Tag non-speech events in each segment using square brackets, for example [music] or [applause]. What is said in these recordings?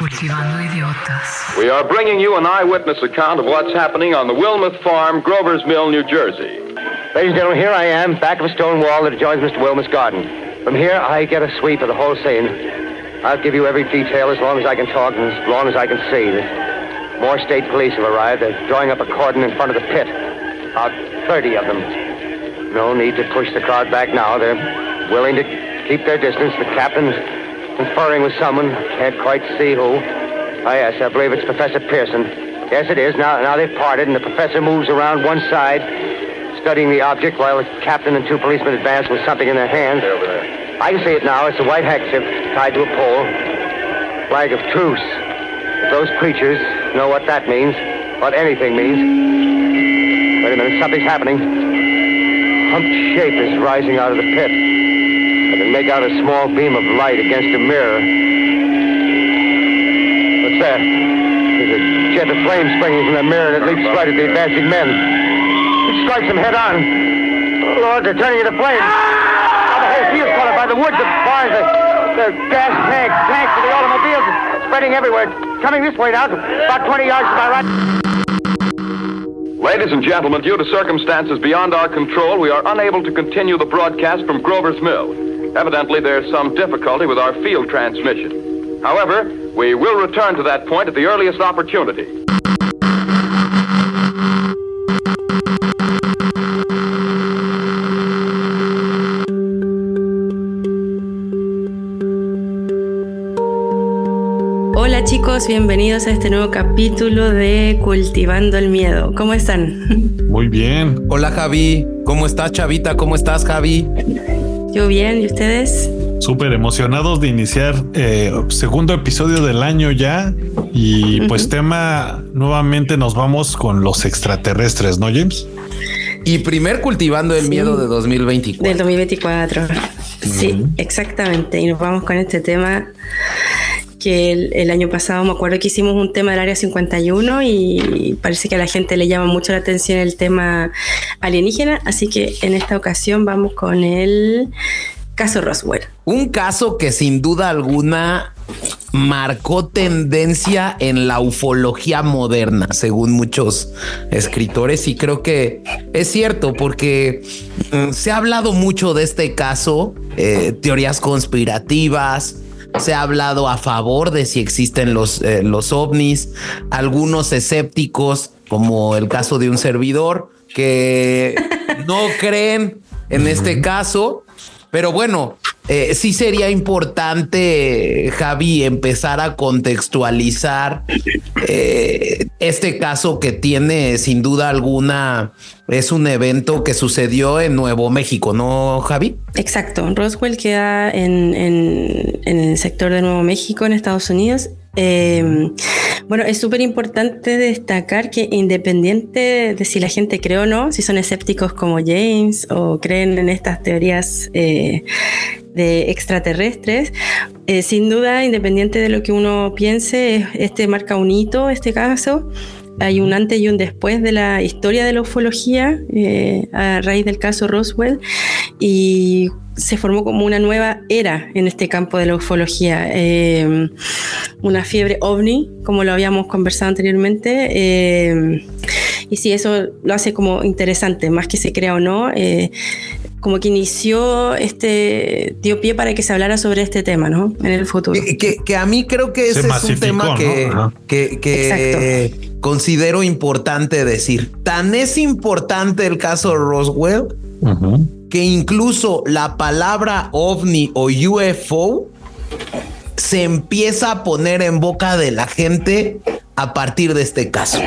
Cultivando idiotas. We are bringing you an eyewitness account of what's happening on the Wilmuth Farm, Grover's Mill, New Jersey. Ladies and gentlemen, here I am, back of a stone wall that adjoins Mr. Wilmuth's garden. From here, I get a sweep of the whole scene. I'll give you every detail as long as I can talk and as long as I can see. More state police have arrived. They're drawing up a cordon in front of the pit. About 30 of them. No need to push the crowd back now. They're willing to keep their distance. The captain's conferring with someone. Can't quite see who. Oh, yes, I believe it's Professor Pearson. Yes, it is. Now, now they've parted, and the professor moves around one side, studying the object, while the captain and two policemen advance with something in their hands. Over there. I can see it now. It's a white handkerchief tied to a pole. Flag of truce. If those creatures know what that means, what anything means. Wait a minute, something's happening. Humped shape is rising out of the pit. Make out a small beam of light against a mirror. What's that? There's a jet of flame springing from the mirror and it leaps right at the advancing men. It strikes them head on. Oh, Lord, they're turning into flames. Now the whole field's caught by the woods, the barns, the, the gas tanks, tanks for the automobiles, spreading everywhere. Coming this way now, about 20 yards to my right. Ladies and gentlemen, due to circumstances beyond our control, we are unable to continue the broadcast from Grover's Mill. Evidently, there's some difficulty with our field transmission. However, we will return to that point at the earliest opportunity. Hola chicos, bienvenidos a este nuevo capítulo de Cultivando el Miedo. ¿Cómo están? Muy bien. Hola Javi, ¿cómo estás Chavita? ¿Cómo estás Javi? Yo bien, ¿y ustedes? Súper emocionados de iniciar eh, segundo episodio del año ya. Y pues tema, nuevamente nos vamos con los extraterrestres, ¿no, James? Y primer cultivando el miedo de 2024. Del 2024. Sí, exactamente. Y nos vamos con este tema que el, año pasado me acuerdo que hicimos un tema del área 51 y parece que a la gente le llama mucho la atención el tema alienígena, así que en esta ocasión vamos con el caso Roswell. Un caso que sin duda alguna marcó tendencia en la ufología moderna, según muchos escritores, y creo que es cierto porque mm, se ha hablado mucho de este caso, eh, teorías conspirativas, se ha hablado a favor de si existen los, eh, los ovnis, algunos escépticos, como el caso de un servidor, que no creen en este caso. Pero bueno, eh, sí sería importante, Javi, empezar a contextualizar eh, este caso que tiene sin duda alguna, es un evento que sucedió en Nuevo México, ¿no, Javi? Exacto, Roswell queda en, el sector de Nuevo México, en Estados Unidos. Eh, bueno, es súper importante destacar que independiente de si la gente cree o no, si son escépticos como James o creen en estas teorías eh, de extraterrestres, eh, sin duda, independiente de lo que uno piense, es- este marca un hito, este caso. Hay un antes y un después de la historia de la ufología eh, a raíz del caso Roswell y se formó como una nueva era en este campo de la ufología. Eh, una fiebre ovni, como lo habíamos conversado anteriormente. eh, y sí, eso lo hace como interesante, más que se crea o no. Como que inició este, dio pie para que se hablara sobre este tema, ¿no? En el futuro. Que, que- que a mí creo que Se ese es un tema que, que, que considero importante decir. Tan es importante el caso Roswell Ujú. que incluso la palabra ovni o UFO se empieza a poner en boca de la gente a partir de este caso.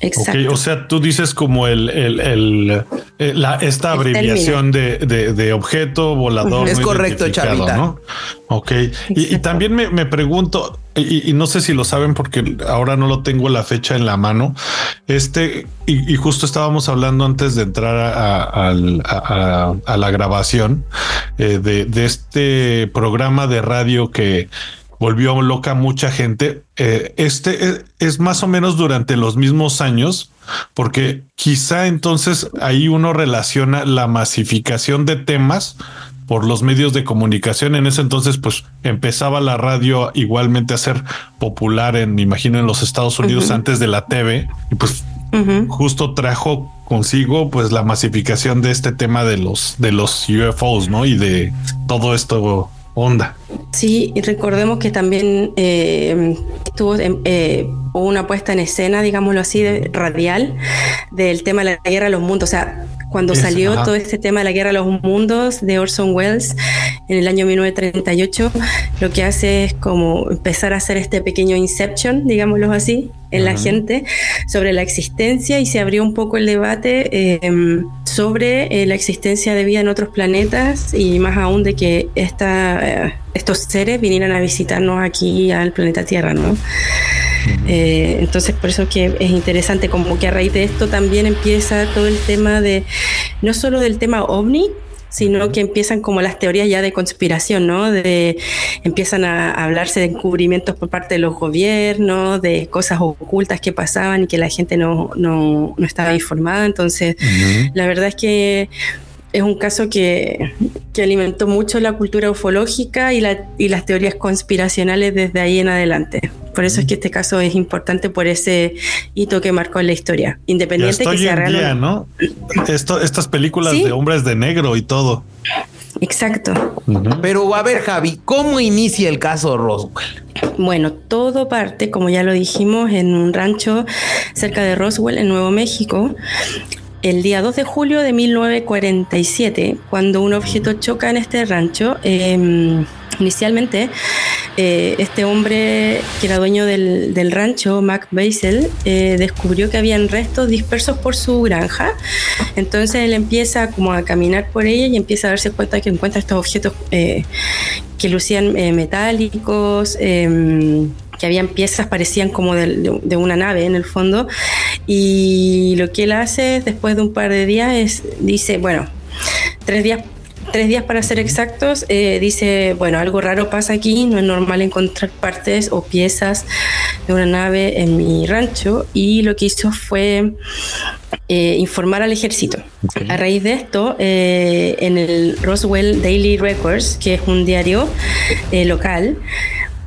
Exacto. Ok, o sea, tú dices como el, el, el, eh, la, esta abreviación de, de, de objeto volador. Es no correcto, Chavita. ¿no? Ok. Y, también me, me pregunto, y, y no sé si lo saben porque ahora no lo tengo la fecha en la mano. Este, y, y justo estábamos hablando antes de entrar a, a- al- a- a- a la grabación eh, de, de este programa de radio que volvió loca mucha gente. Eh, este es, es más o menos durante los mismos años, porque quizá entonces ahí uno relaciona la masificación de temas por los medios de comunicación. En ese entonces, pues empezaba la radio igualmente a ser popular en, me imagino, en los Estados Unidos antes de la TV. Y pues justo trajo consigo pues la masificación de este tema de los de los UFOs, ¿no? Y de todo esto onda. Sí, y recordemos que también eh, tuvo eh, una puesta en escena, digámoslo así, radial del tema de la guerra de los mundos. O sea, cuando salió todo este tema de la guerra de los mundos de Orson Welles en el año 1938, lo que hace es como empezar a hacer este pequeño inception, digámoslo así, en la gente sobre la existencia y se abrió un poco el debate em, sobre eh, la existencia de vida en otros planetas y más aún de que esta, eh, estos seres vinieran a visitarnos aquí al planeta Tierra, ¿no? Eh, entonces, por eso que es interesante, como que a raíz de esto también empieza todo el tema de, no solo del tema ovni, sino que empiezan como las teorías ya de conspiración, ¿no? De, empiezan a hablarse de encubrimientos por parte de los gobiernos, de cosas ocultas que pasaban y que la gente no, no, no estaba informada. Entonces, la verdad es que es un caso que, que, alimentó mucho la cultura ufológica y, la, y las teorías conspiracionales desde ahí en adelante. Por eso es que este caso es importante por ese hito que marcó en la historia, independiente que sea real. ¿no? Esto, estas películas de hombres de negro y todo. Exacto. Pero a ver, Javi, ¿cómo inicia el caso Roswell? Bueno, todo parte, como ya lo dijimos, en un rancho cerca de Roswell, en Nuevo México el día 2 de julio de 1947, cuando un objeto choca en este rancho, em, inicialmente eh, este hombre que era dueño del, rancho, Mac Basel, eh, descubrió que habían restos dispersos por su granja. Entonces él empieza como a caminar por ella y empieza a darse cuenta que encuentra estos objetos eh, que lucían metálicos em, que habían piezas, parecían como de, una nave en el fondo. Y lo que él hace después de un par de días es, dice, bueno, tres días tres días para ser exactos, eh, dice, bueno, algo raro pasa aquí, no es normal encontrar partes o piezas de una nave en mi rancho y lo que hizo fue eh, informar al ejército. A raíz de esto, eh, en el Roswell Daily Records, que es un diario local,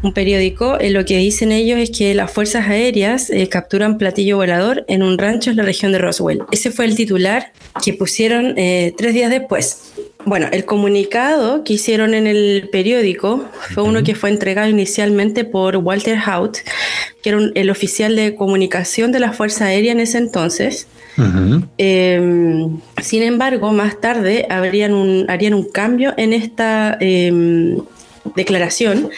un periódico, eh, lo que dicen ellos es que las fuerzas aéreas eh, capturan platillo volador en un rancho en la región de Roswell. Ese fue el titular que pusieron eh, tres días después. Bueno, el comunicado que hicieron en el periódico fue uno que fue entregado inicialmente por Walter Haut, que era el oficial de comunicación de la Fuerza Aérea en ese entonces. Em, sin embargo, más tarde habrían un, harían un cambio en esta em, declaración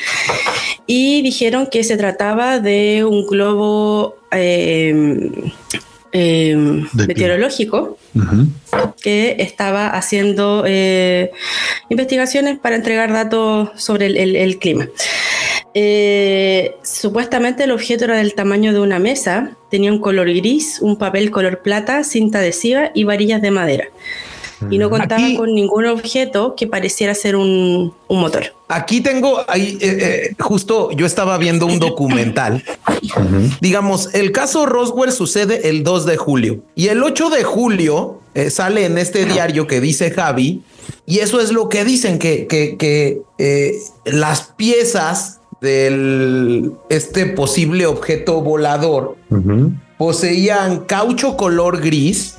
y dijeron que se trataba de un globo em, em, meteorológico que estaba haciendo eh, investigaciones para entregar datos sobre el, clima. Eh, supuestamente el objeto era del tamaño de una mesa, tenía un color gris, un papel color plata, cinta adhesiva y varillas de madera y no contaba con ningún objeto que pareciera ser un, motor. Aquí tengo, ahí, eh, eh, justo yo estaba viendo un documental. Digamos, el caso Roswell sucede el 2 de julio y el 8 de julio eh, sale en este diario que dice Javi y eso es lo que dicen que, que, las piezas del este posible objeto volador poseían caucho color gris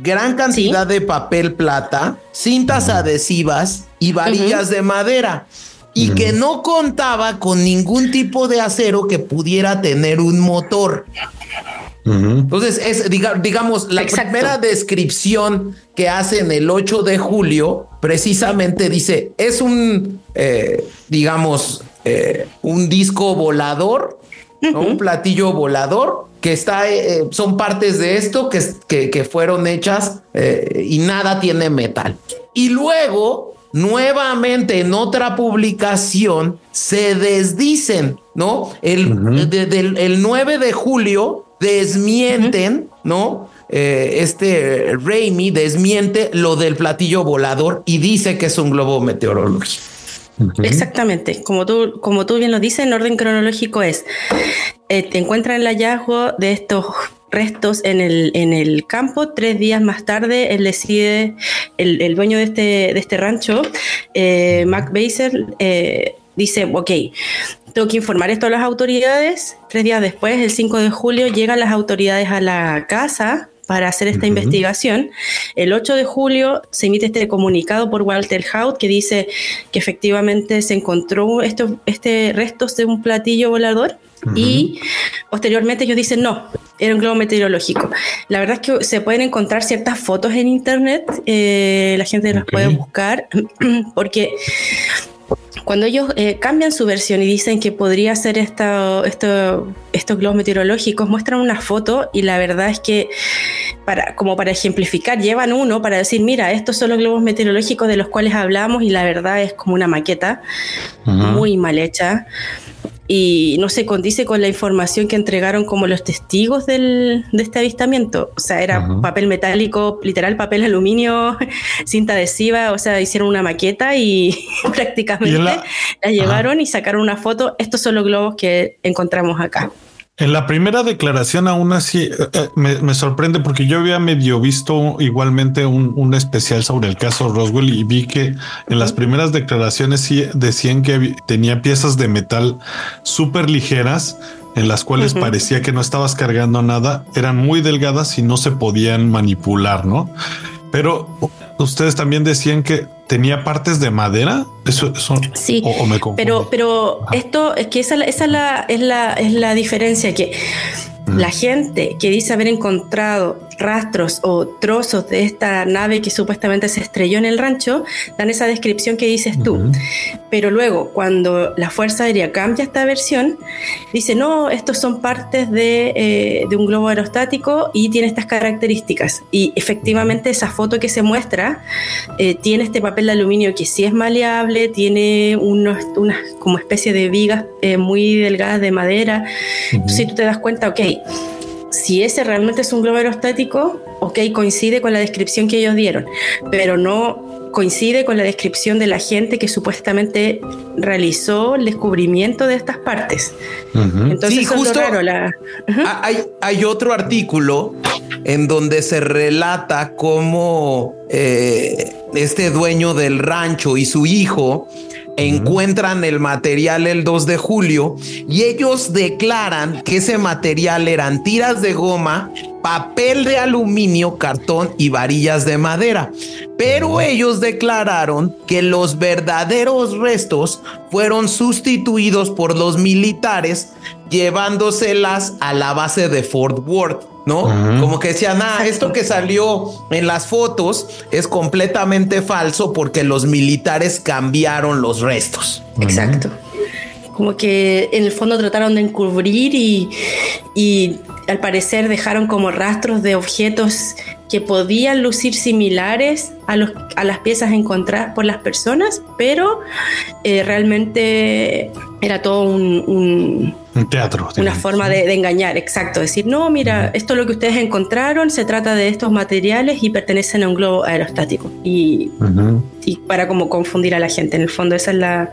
gran cantidad de papel plata, cintas adhesivas y varillas de madera. Y que no contaba con ningún tipo de acero que pudiera tener un motor. Entonces, es, digamos, la primera descripción que hacen el 8 de julio, precisamente dice, es un, eh, digamos, eh, un disco volador, un platillo volador que está, eh, son partes de esto que, que, fueron hechas eh, y nada tiene metal. Y luego, nuevamente en otra publicación, se desdicen, ¿no? El, el 9 de julio desmienten, ¿no? Eh, este Raimi desmiente lo del platillo volador y dice que es un globo meteorológico. Exactamente, como tú, como tú bien lo dices, en orden cronológico es, eh, te encuentran el hallazgo de estos restos en el, en el campo. Tres días más tarde, él decide, el, el dueño de este, de este rancho, eh, Mac Baser, eh, dice, ok, tengo que informar esto a las autoridades. Tres días después, el 5 de julio, llegan las autoridades a la casa para hacer esta investigación. El 8 de julio se emite este comunicado por Walter Haut que dice que efectivamente se encontró esto, este restos de un platillo volador y posteriormente ellos dicen no, era un globo meteorológico. La verdad es que se pueden encontrar ciertas fotos en internet, eh, la gente las puede buscar, [clears throat] porque cuando ellos eh, cambian su versión y dicen que podría ser esto, estos globos meteorológicos, muestran una foto y la verdad es que, para, como para ejemplificar, llevan uno para decir, mira, estos son los globos meteorológicos de los cuales hablamos y la verdad es como una maqueta muy mal hecha y no se condice con la información que entregaron como los testigos del, de este avistamiento. O sea, era papel metálico, literal papel aluminio, [laughs] cinta adhesiva, o sea, hicieron una maqueta y [laughs] prácticamente la... llevaron y sacaron una foto. Estos son los globos que encontramos acá. En la primera declaración aún así eh, eh, me, sorprende porque yo había medio visto igualmente un, especial sobre el caso Roswell y vi que en las primeras declaraciones sí decían que tenía piezas de metal súper ligeras en las cuales parecía que no estabas cargando nada, eran muy delgadas y no se podían manipular, ¿no? Pero ustedes también decían que tenía partes de madera. Eso, sí, o, me pero, pero esto es que esa, esa la, es, la, es la diferencia que la gente que dice haber encontrado rastros o trozos de esta nave que supuestamente se estrelló en el rancho, dan esa descripción que dices tú. Pero luego, cuando la Fuerza Aérea cambia esta versión, dice, no, estos son partes de, eh, de un globo aerostático y tiene estas características. Y efectivamente esa foto que se muestra eh, tiene este papel de aluminio que sí es maleable, tiene unos, unas como especie de vigas eh, muy delgadas de madera. Si tú te das cuenta, ok, si ese realmente es un globo aerostático, ok, coincide con la descripción que ellos dieron, pero no coincide con la descripción de la gente que supuestamente realizó el descubrimiento de estas partes. Entonces, justo hay, hay, otro artículo en donde se relata cómo eh, este dueño del rancho y su hijo encuentran el material el 2 de julio y ellos declaran que ese material eran tiras de goma, papel de aluminio, cartón y varillas de madera. Pero ellos declararon que los verdaderos restos fueron sustituidos por los militares llevándoselas a la base de Fort Worth. ¿No? Como que decían, ah, esto que salió en las fotos es completamente falso porque los militares cambiaron los restos. Exacto. Como que en el fondo trataron de encubrir y, y al parecer dejaron como rastros de objetos que podían lucir similares a, los, a las piezas encontradas por las personas, pero eh, realmente era todo un, un teatro. Una forma de, engañar, exacto. Decir, no, mira, esto es lo que ustedes encontraron, se trata de estos materiales y pertenecen a un globo aerostático. Y, y para como confundir a la gente, en el fondo esa es la...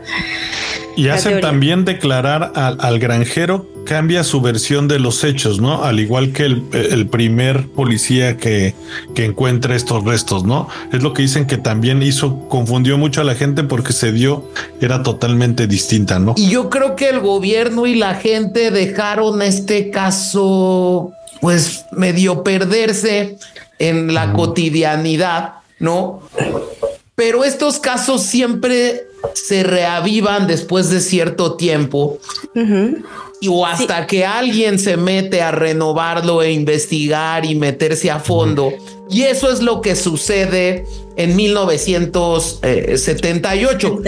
Y hacen también declarar al, granjero, cambia su versión de los hechos, ¿no? Al igual que el, primer policía que, que, encuentra estos restos, ¿no? Es lo que dicen que también hizo, confundió mucho a la gente porque se dio, era totalmente distinta, ¿no? Y yo creo que el gobierno y la gente dejaron este caso, pues medio perderse en la cotidianidad, ¿no? Pero estos casos siempre se reavivan después de cierto tiempo. Y o hasta que alguien se mete a renovarlo e investigar y meterse a fondo. Y eso es lo que sucede en 1978. 78.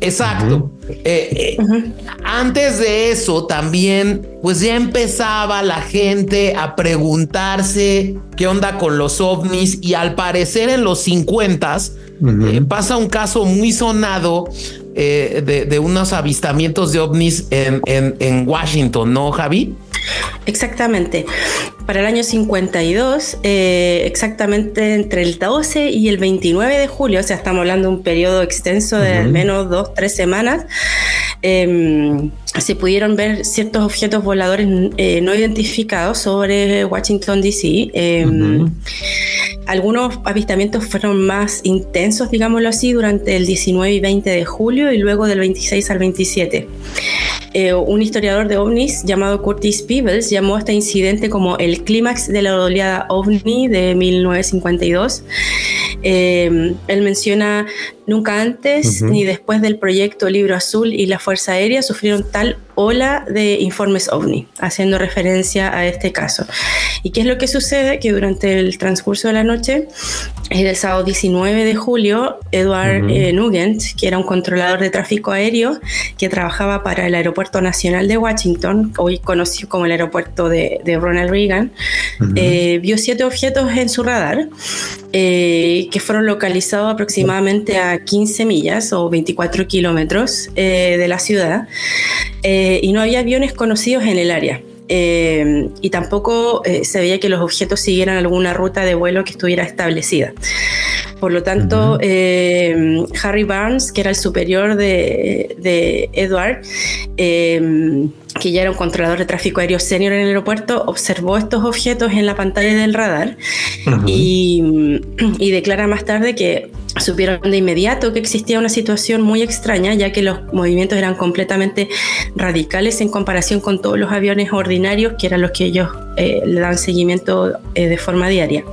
Exacto. Eh, eh, antes de eso también, pues ya empezaba la gente a preguntarse qué onda con los ovnis y al parecer en los 50 eh, pasa un caso muy sonado de, unos avistamientos de ovnis en, en Washington, ¿no, Javi? Exactamente. Para el año 52, eh, exactamente entre el 12 y el 29 de julio, o sea, estamos hablando de un periodo extenso de al menos dos, tres semanas, em, se pudieron ver ciertos objetos voladores eh, no identificados sobre Washington, D.C. Em, algunos avistamientos fueron más intensos, digámoslo así, durante el 19 y 20 de julio y luego del 26 al 27. Eh, un historiador de ovnis llamado Curtis Peebles llamó a este incidente como el clímax de la oleada ovni de 1952. Eh, él menciona Nunca antes ni después del proyecto Libro Azul y la Fuerza Aérea sufrieron tal ola de informes ovni, haciendo referencia a este caso. ¿Y qué es lo que sucede? Que durante el transcurso de la noche, el sábado 19 de julio, Edward eh, Nugent, que era un controlador de tráfico aéreo que trabajaba para el Aeropuerto Nacional de Washington, hoy conocido como el aeropuerto de, Ronald Reagan, eh, vio siete objetos en su radar eh, que fueron localizados aproximadamente a 15 millas o 24 kilómetros eh, de la ciudad eh, y no había aviones conocidos en el área. Eh, y tampoco se veía que los objetos siguieran alguna ruta de vuelo que estuviera establecida. Por lo tanto, Harry Barnes, que era el superior de, de Edward, que ya era un controlador de tráfico aéreo senior en el aeropuerto, observó estos objetos en la pantalla del radar y, y, declara más tarde que supieron de inmediato que existía una situación muy extraña, ya que los movimientos eran completamente radicales en comparación con todos los aviones ordinarios, que eran los que ellos eh, le dan seguimiento eh, de forma diaria.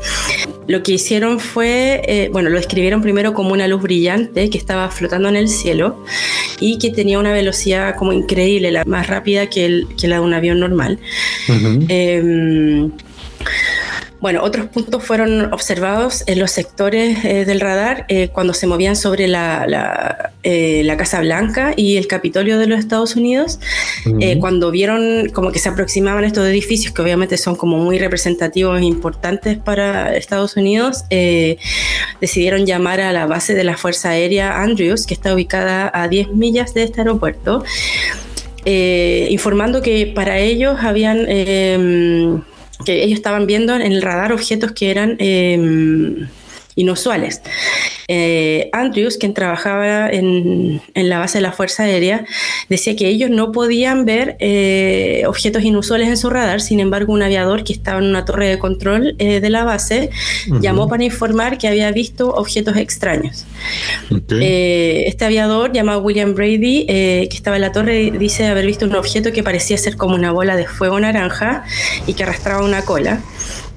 Lo que hicieron fue, eh, bueno, lo describieron primero como una luz brillante que estaba flotando en el cielo y que tenía una velocidad como increíble, la más rápida que, la de un avión normal. Bueno, otros puntos fueron observados en los sectores eh, del radar eh, cuando se movían sobre la, eh, la, Casa Blanca y el Capitolio de los Estados Unidos, cuando vieron como que se aproximaban estos edificios, que obviamente son como muy representativos e importantes para Estados Unidos, decidieron llamar a la base de la Fuerza Aérea Andrews, que está ubicada a 10 millas de este aeropuerto. informando que para ellos habían em, que ellos estaban viendo en el radar objetos que eran em, inusuales. Eh, Andrews, quien trabajaba en, la base de la Fuerza Aérea, decía que ellos no podían ver eh, objetos inusuales en su radar, sin embargo un aviador que estaba en una torre de control eh, de la base llamó para informar que había visto objetos extraños. este aviador, llamado William Brady, que estaba en la torre, dice haber visto un objeto que parecía ser como una bola de fuego naranja y que arrastraba una cola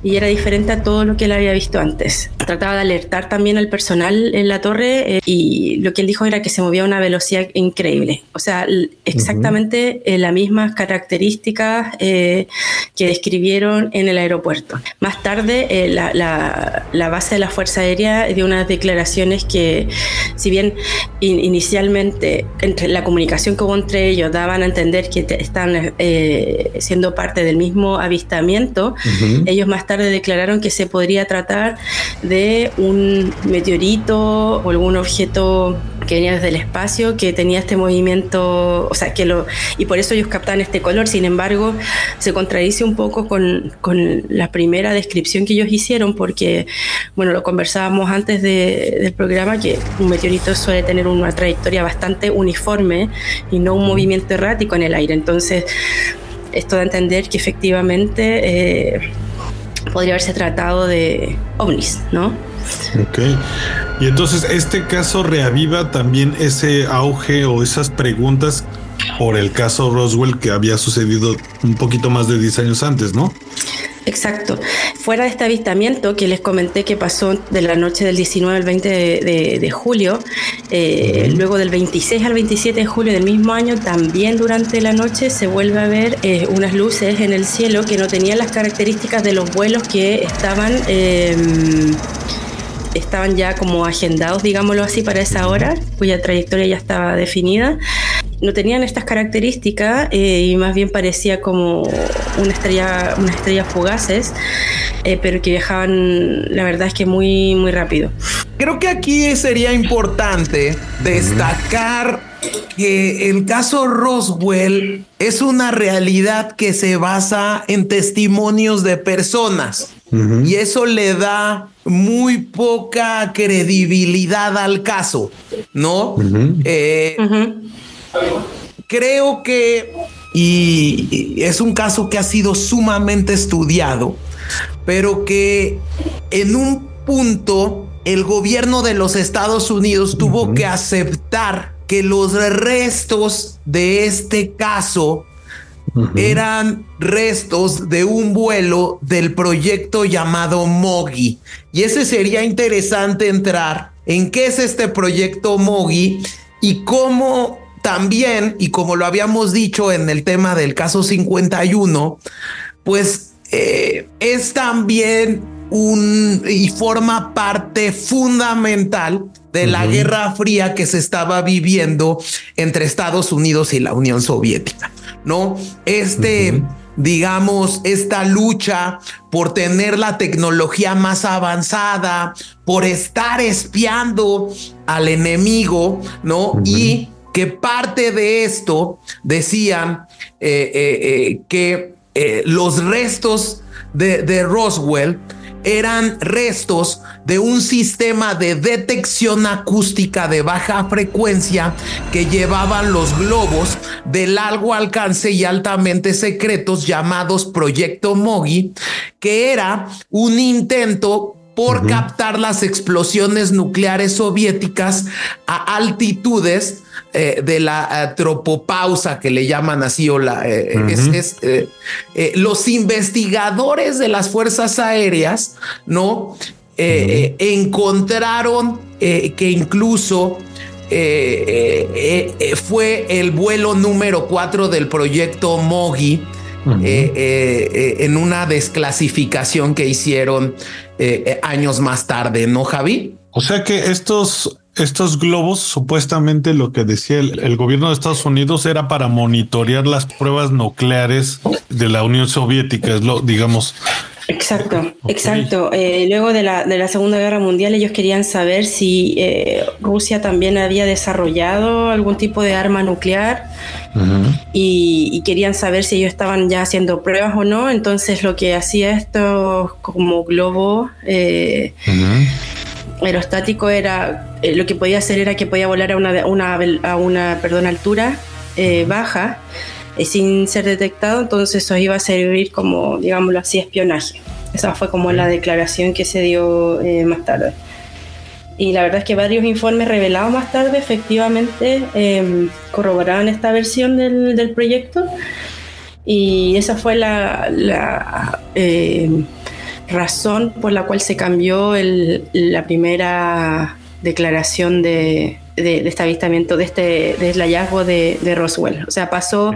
y era diferente a todo lo que él había visto antes. Trataba de alertar también al personal en la torre eh, y lo que él dijo era que se movía a una velocidad increíble. O sea, exactamente eh, las mismas características eh, que describieron en el aeropuerto. Más tarde, la, la, base de la Fuerza Aérea dio unas declaraciones que, si bien inicialmente entre la comunicación que hubo entre ellos daban a entender que están siendo parte del mismo avistamiento, ellos más tarde declararon que se podría tratar de un meteorito o algún objeto que venía desde el espacio, que tenía este movimiento, o sea, que lo, y por eso ellos captaban este color. Sin embargo, se contradice un poco con, con la primera descripción que ellos hicieron, porque, bueno, lo conversábamos antes del programa, que un meteorito suele tener una trayectoria bastante uniforme y no un movimiento errático en el aire. Entonces, esto da a entender que efectivamente eh, podría haberse tratado de ovnis, ¿no? Ok. Y entonces este caso reaviva también ese auge o esas preguntas por el caso Roswell que había sucedido un poquito más de 10 años antes, ¿no? Exacto. Fuera de este avistamiento que les comenté que pasó de la noche del 19 al 20 de, julio, eh, luego del 26 al 27 de julio del mismo año, también durante la noche se vuelve a ver eh, unas luces en el cielo que no tenían las características de los vuelos que estaban... Em, estaban ya como agendados, digámoslo así, para esa hora, cuya trayectoria ya estaba definida no tenían estas características eh, y más bien parecía como una estrella, una estrella fugaces, eh, pero que viajaban, la verdad es que muy, muy rápido. Creo que aquí sería importante destacar que el caso Roswell es una realidad que se basa en testimonios de personas y eso le da muy poca credibilidad al caso, ¿no? creo que, y es un caso que ha sido sumamente estudiado, pero que en un punto el gobierno de los Estados Unidos tuvo que aceptar que los restos de este caso eran restos de un vuelo del proyecto llamado Mogi. Y ese sería interesante entrar en qué es este proyecto Mogi y cómo también, y como lo habíamos dicho en el tema del caso 51, pues eh, es también un y forma parte fundamental de la Guerra Fría que se estaba viviendo entre Estados Unidos y la Unión Soviética, ¿no? Este, digamos, esta lucha por tener la tecnología más avanzada, por estar espiando al enemigo, ¿no? Y que parte de esto decían eh, eh, que los restos de, de Roswell eran restos de un sistema de detección acústica de baja frecuencia que llevaban los globos de largo alcance y altamente secretos llamados Proyecto Mogi, que era un intento por captar las explosiones nucleares soviéticas a altitudes eh, de la tropopausa que le llaman así o la eh, es, eh, los investigadores de las fuerzas aéreas no encontraron que incluso fue el vuelo número cuatro del proyecto Mogi en una desclasificación que hicieron años más tarde, ¿no, Javi? O sea que estos estos globos, supuestamente lo que decía el, gobierno de Estados Unidos era para monitorear las pruebas nucleares de la Unión Soviética, es lo, digamos. Exacto, exacto. Eh, luego de la, de la, Segunda Guerra Mundial ellos querían saber si eh, Rusia también había desarrollado algún tipo de arma nuclear y, querían saber si ellos estaban ya haciendo pruebas o no. Entonces lo que hacía esto como globo... Eh, aerostático era eh, lo que podía hacer era que podía volar a una, a una perdón, altura eh, baja eh, sin ser detectado, entonces eso iba a servir como, digámoslo así, espionaje. Esa fue como la declaración que se dio más tarde. Y la verdad es que varios informes revelados más tarde efectivamente em, corroboraban esta versión del, del, proyecto y esa fue la, la em, razón por la cual se cambió la primera declaración de, de, este avistamiento, de este del hallazgo de, Roswell. O sea, pasó,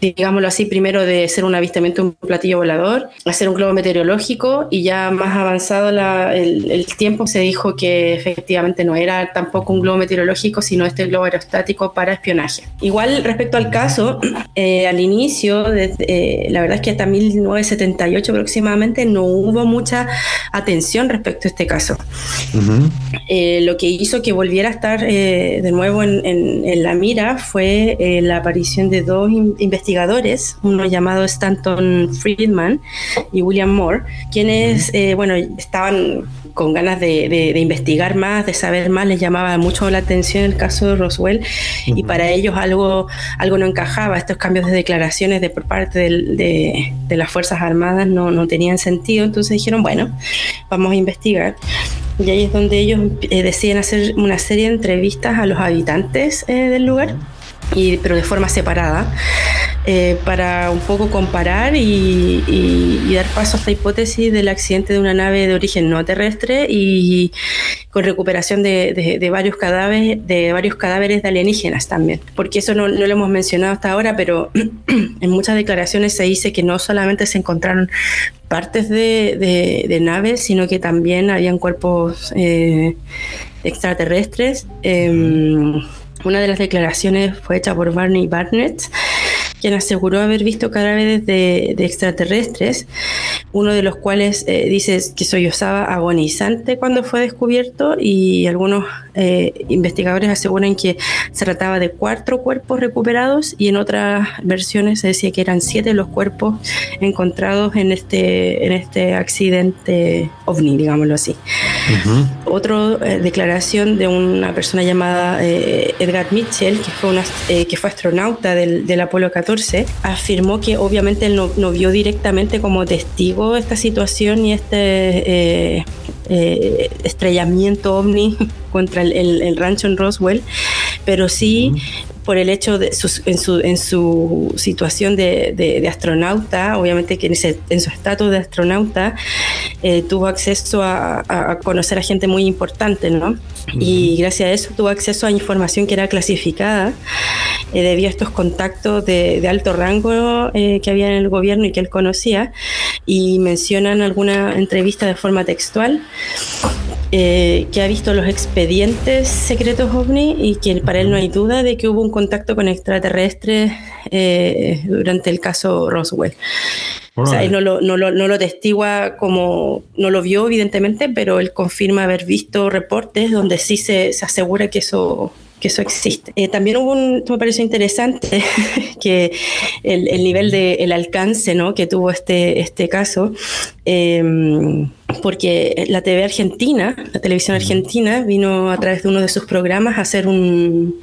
digámoslo así, primero de ser un avistamiento de un platillo volador a ser un globo meteorológico y ya más avanzado el, tiempo se dijo que efectivamente no era tampoco un globo meteorológico, sino este globo aerostático para espionaje. Igual respecto al caso, [clears throat] eh, al inicio, eh, la verdad es que hasta 1978 aproximadamente no hubo mucha atención respecto a este caso. Eh, lo que hizo que volviera a estar de nuevo en, la mira fue eh, la aparición de dos investigadores, uno llamado Stanton Friedman y William Moore, quienes, eh, bueno, estaban con ganas de, investigar más, de saber más, les llamaba mucho la atención el caso de Roswell y para ellos algo, algo no encajaba, estos cambios de declaraciones de por parte de, las Fuerzas Armadas no, no tenían sentido, entonces dijeron, bueno, vamos a investigar. Y ahí es donde ellos eh, deciden hacer una serie de entrevistas a los habitantes eh, del lugar, y, pero de forma separada, eh, para un poco comparar y, dar paso a esta hipótesis del accidente de una nave de origen no terrestre y con recuperación de, varios cadáveres de varios cadáveres de alienígenas también. Porque eso no, lo hemos mencionado hasta ahora, pero [clears throat] en muchas declaraciones se dice que no solamente se encontraron partes de, naves, sino que también habían cuerpos eh, extraterrestres. Em, una de las declaraciones fue hecha por Barney Barnett, quien aseguró haber visto cadáveres de, de extraterrestres, uno de los cuales eh, dice que sollozaba agonizante cuando fue descubierto y algunos eh, investigadores aseguran que se trataba de cuatro cuerpos recuperados y en otras versiones se decía que eran siete los cuerpos encontrados en este, en este accidente ovni, digámoslo así. Otra eh, declaración de una persona llamada eh, Edgar Mitchell, que fue, una, que fue astronauta del, del, Apolo 14, afirmó que obviamente él no, no, vio directamente como testigo esta situación y este eh, estrellamiento ovni [laughs] contra el, rancho en Roswell, pero sí por el hecho de en, su, en su situación de, astronauta, obviamente que en, en su estatus de astronauta eh, tuvo acceso a, conocer a gente muy importante, ¿no? Y gracias a eso tuvo acceso a información que era clasificada eh, debido a estos contactos de, alto rango eh, que había en el gobierno y que él conocía. Y mencionan alguna entrevista de forma textual eh, que ha visto los expedientes secretos OVNI y que para él no hay duda de que hubo un contacto con extraterrestres eh, durante el caso Roswell. O sea, él no lo, no, lo, no lo testigua como, no lo vio evidentemente, pero él confirma haber visto reportes donde sí se, se asegura que eso que eso existe. Eh, también hubo un, me pareció interesante [laughs] que el, el, nivel de el alcance ¿no? que tuvo este, este caso, eh, porque la TV argentina, la televisión argentina, vino a través de uno de sus programas a hacer un,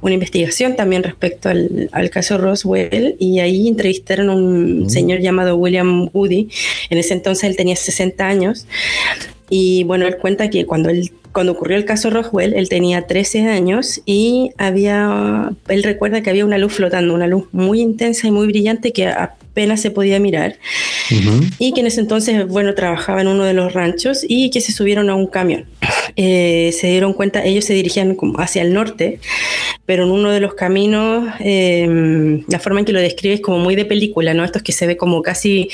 una investigación también respecto al, al, caso Roswell y ahí entrevistaron a un mm. señor llamado William Woody. En ese entonces él tenía 60 años y bueno, él cuenta que cuando él cuando ocurrió el caso Roswell, él tenía 13 años y había, él recuerda que había una luz flotando, una luz muy intensa y muy brillante que apenas se podía mirar. Y que en ese entonces, bueno, trabajaba en uno de los ranchos y que se subieron a un camión. Eh, se dieron cuenta, ellos se dirigían hacia el norte, pero en uno de los caminos, em, la forma en que lo describe es como muy de película, ¿no? Esto es que se ve como casi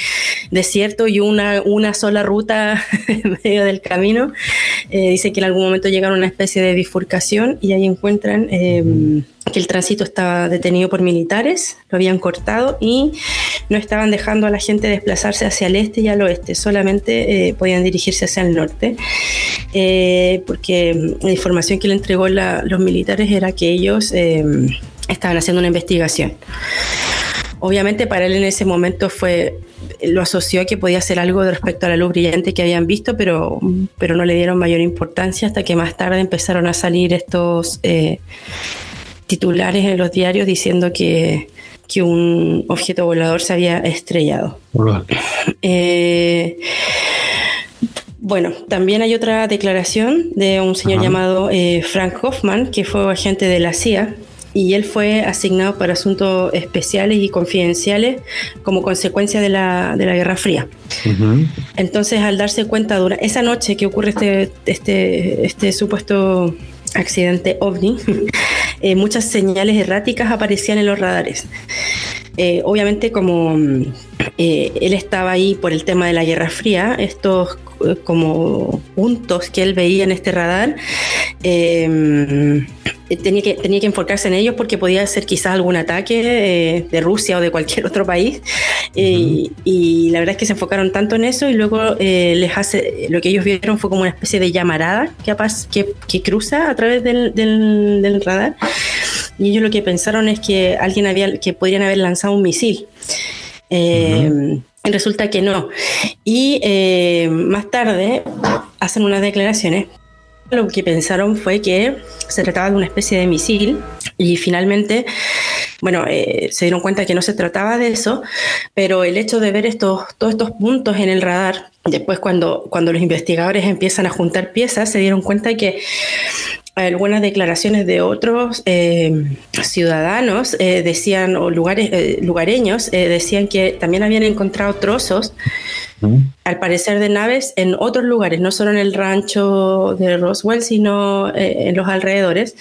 desierto y una, una sola ruta [laughs] en medio del camino. Eh, dice que en algún momento llegaron a una especie de bifurcación y ahí encuentran em, que el tránsito estaba detenido por militares, lo habían cortado y no estaban dejando a la gente desplazarse hacia el este y al oeste, solamente eh, podían dirigirse hacia el norte, eh, porque la información que le entregó los militares era que ellos em, estaban haciendo una investigación. Obviamente para él en ese momento fue lo asoció a que podía ser algo respecto a la luz brillante que habían visto, pero, pero no le dieron mayor importancia hasta que más tarde empezaron a salir estos eh, titulares en los diarios diciendo que, que, un objeto volador se había estrellado. Eh, bueno, también hay otra declaración de un señor llamado eh, Frank Hoffman, que fue agente de la CIA, y él fue asignado para asuntos especiales y confidenciales como consecuencia de la, de la Guerra Fría. Entonces, al darse cuenta, dura, esa noche que ocurre este, este, este supuesto accidente ovni, eh, muchas señales erráticas aparecían en los radares. Eh, obviamente como eh, él estaba ahí por el tema de la Guerra Fría, estos como puntos que él veía en este radar, tenía, que, tenía que enfocarse en ellos porque podía ser quizás algún ataque de Rusia o de cualquier [laughs] otro país. y la verdad es que se enfocaron tanto en eso y luego les hace, lo que ellos vieron fue como una especie de llamarada que, que, que cruza a través del, del, del radar y ellos lo que pensaron es que alguien había, que podrían haber lanzado un misil. Eh, resulta que no. Y eh, más tarde hacen unas declaraciones. Lo que pensaron fue que se trataba de una especie de misil y finalmente, bueno, eh, se dieron cuenta que no se trataba de eso, pero el hecho de ver estos, todos estos puntos en el radar, después cuando, cuando los investigadores empiezan a juntar piezas, se dieron cuenta que algunas declaraciones de otros eh, ciudadanos eh, decían, o lugares, eh, lugareños, decían que también habían encontrado trozos, al parecer, de naves en otros lugares, no solo en el rancho de Roswell, sino en los alrededores.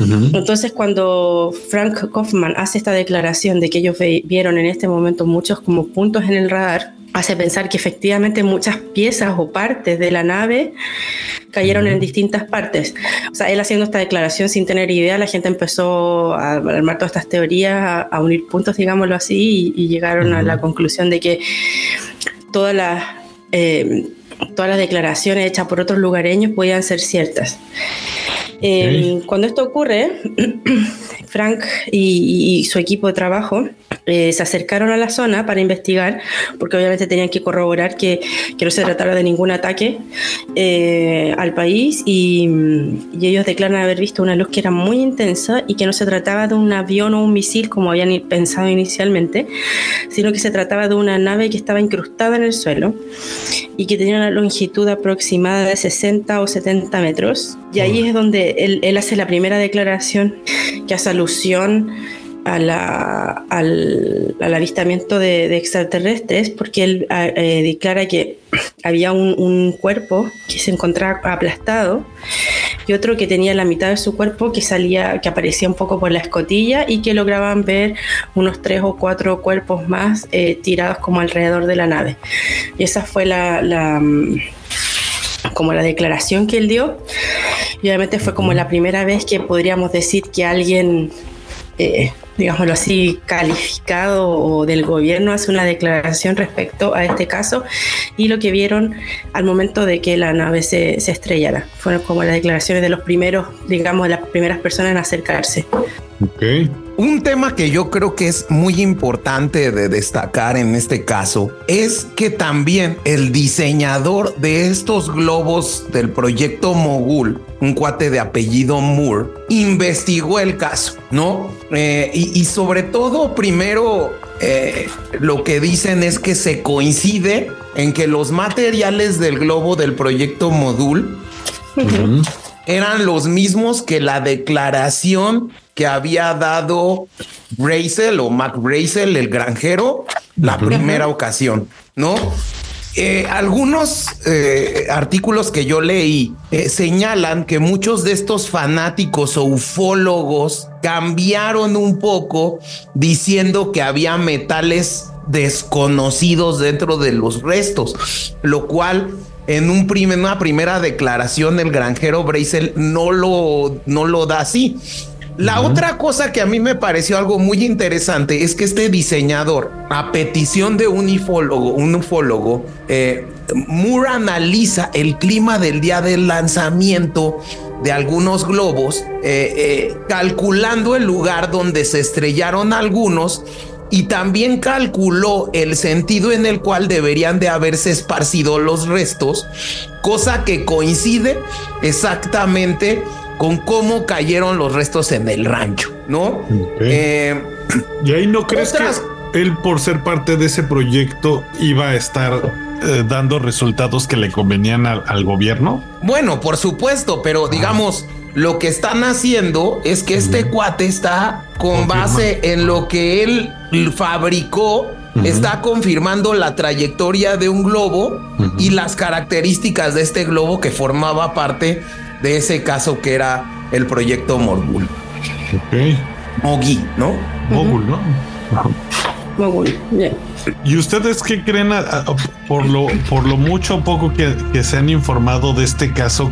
Entonces, cuando Frank Kaufman hace esta declaración de que ellos vieron en este momento muchos como puntos en el radar, hace pensar que efectivamente muchas piezas o partes de la nave cayeron en distintas partes. O sea, él haciendo esta declaración sin tener idea, la gente empezó a armar todas estas teorías, a, unir puntos, digámoslo así, y, llegaron a la conclusión de que todas las, eh, todas las declaraciones hechas por otros lugareños podían ser ciertas. Eh, Cuando esto ocurre, [clears throat] Frank y, y su equipo de trabajo eh, se acercaron a la zona para investigar, porque obviamente tenían que corroborar que, que no se tratara de ningún ataque eh, al país y, y ellos declaran haber visto una luz que era muy intensa y que no se trataba de un avión o un misil como habían pensado inicialmente, sino que se trataba de una nave que estaba incrustada en el suelo y que tenía una longitud aproximada de 60 o 70 metros. Y ahí es donde él, él hace la primera declaración que hace alusión a la, al, al, avistamiento de, de, extraterrestres porque él eh, declara que había un, un, cuerpo que se encontraba aplastado y otro que tenía la mitad de su cuerpo que salía, que aparecía un poco por la escotilla y que lograban ver unos tres o cuatro cuerpos más eh, tirados como alrededor de la nave. Y esa fue la, la como la declaración que él dio. Y obviamente fue como la primera vez que podríamos decir que alguien eh, digámoslo así, calificado o del gobierno hace una declaración respecto a este caso y lo que vieron al momento de que la nave se, se estrellara. Fueron como las declaraciones de los primeros, digamos, de las primeras personas en acercarse. Okay. Un tema que yo creo que es muy importante de destacar en este caso es que también el diseñador de estos globos del proyecto Mogul, un cuate de apellido Moore, investigó el caso, ¿no? Eh, y, y, sobre todo, primero, eh, lo que dicen es que se coincide en que los materiales del globo del proyecto Modul uh -huh. eran los mismos que la declaración que había dado Brazel o Mac Brazel, el granjero, la primera ocasión, ¿no? Eh, algunos eh, artículos que yo leí eh, señalan que muchos de estos fanáticos o ufólogos cambiaron un poco diciendo que había metales desconocidos dentro de los restos, lo cual en un prim una primera declaración el granjero Brazel no lo, no lo da así. La uh -huh. otra cosa que a mí me pareció algo muy interesante es que este diseñador, a petición de un ufólogo, un ufólogo, eh, Moore analiza el clima del día del lanzamiento de algunos globos, eh, eh, calculando el lugar donde se estrellaron algunos y también calculó el sentido en el cual deberían de haberse esparcido los restos, cosa que coincide exactamente con cómo cayeron los restos en el rancho, ¿no? Okay. Eh, [clears throat] y ahí no crees otras... que él, por ser parte de ese proyecto, iba a estar eh, dando resultados que le convenían al, al, gobierno? Bueno, por supuesto, pero digamos, ah. lo que están haciendo es que este cuate está con Confirma. base en lo que él fabricó está confirmando la trayectoria de un globo y las características de este globo que formaba parte de ese caso que era el proyecto Mogul. Ok. Mogi, ¿no? Mogul, ¿no? Mogul, yeah. ¿Y ustedes qué creen a, a, por lo por lo mucho o poco que, que, se han informado de este caso?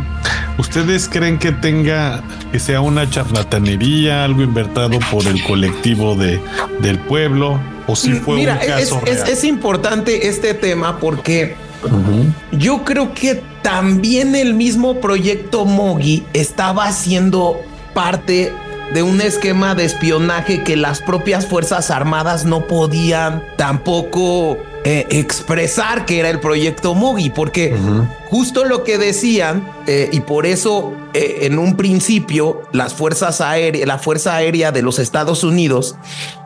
¿Ustedes creen que tenga que sea una charlatanería, algo inventado por el colectivo de, del pueblo? ¿O si fue Mira, un caso es, es, es, importante este tema porque uh -huh. yo creo que también el mismo proyecto Mogi estaba haciendo parte de un esquema de espionaje que las propias Fuerzas Armadas no podían tampoco eh, expresar que era el proyecto Mogi, porque uh -huh. justo lo que decían, eh, y por eso eh, en un principio las fuerzas aéreas, la Fuerza Aérea de los Estados Unidos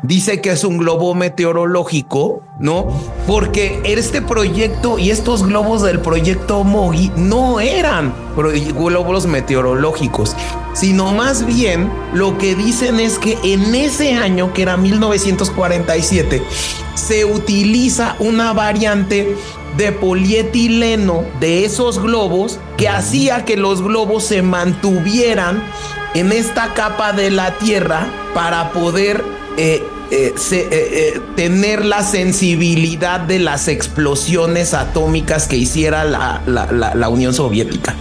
dice que es un globo meteorológico, ¿no? Porque este proyecto y estos globos del proyecto Mogi no eran globos meteorológicos, sino más bien lo que dicen es que en ese año, que era 1947, se utiliza una variante de polietileno de esos globos que hacía que los globos se mantuvieran en esta capa de la Tierra para poder eh, eh, se, eh, tener la sensibilidad de las explosiones atómicas que hiciera la, la, la, la Unión Soviética.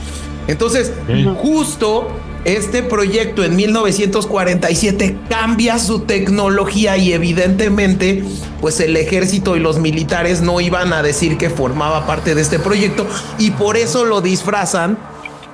Entonces, okay. justo este proyecto en 1947 cambia su tecnología y evidentemente pues el ejército y los militares no iban a decir que formaba parte de este proyecto y por eso lo disfrazan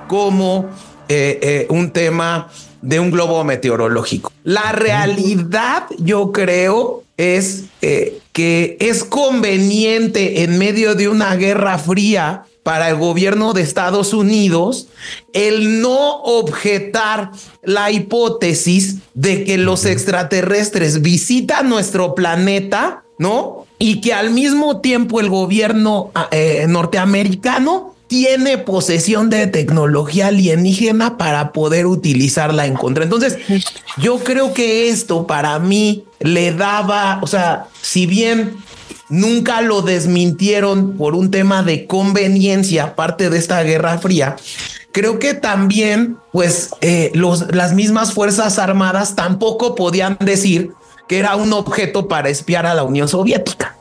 como eh, eh, un tema de un globo meteorológico. La realidad, yo creo, es eh, que es conveniente en medio de una guerra fría para el gobierno de Estados Unidos el no objetar la hipótesis de que los extraterrestres visitan nuestro planeta, ¿no? Y que al mismo tiempo el gobierno eh, norteamericano tiene posesión de tecnología alienígena para poder utilizarla en contra. Entonces, yo creo que esto para mí le daba, o sea, si bien nunca lo desmintieron por un tema de conveniencia, parte de esta Guerra Fría, creo que también, pues, eh, los, las mismas Fuerzas Armadas tampoco podían decir que era un objeto para espiar a la Unión Soviética.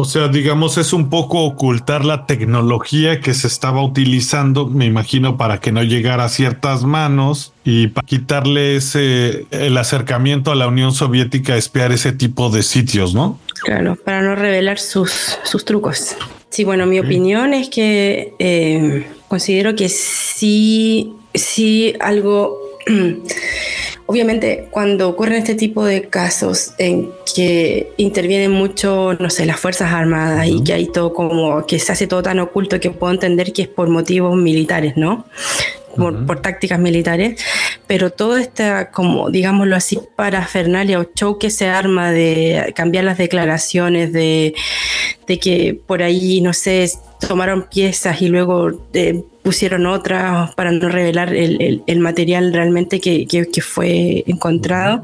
O sea, digamos, es un poco ocultar la tecnología que se estaba utilizando, me imagino, para que no llegara a ciertas manos y para quitarle ese el acercamiento a la Unión Soviética a espiar ese tipo de sitios, ¿no? Claro, para no revelar sus, sus trucos. Sí, bueno, mi opinión es que eh, considero que sí, sí algo [clears throat] Obviamente, cuando ocurren este tipo de casos en que intervienen mucho, no sé, las Fuerzas Armadas y que hay todo como que se hace todo tan oculto que puedo entender que es por motivos militares, ¿no? Por, tácticas militares, pero todo esta, como digámoslo así, parafernalia o show que se arma de cambiar las declaraciones, de, de que por ahí, no sé, tomaron piezas y luego eh, pusieron otras para no revelar el, el, material realmente que, que, fue encontrado.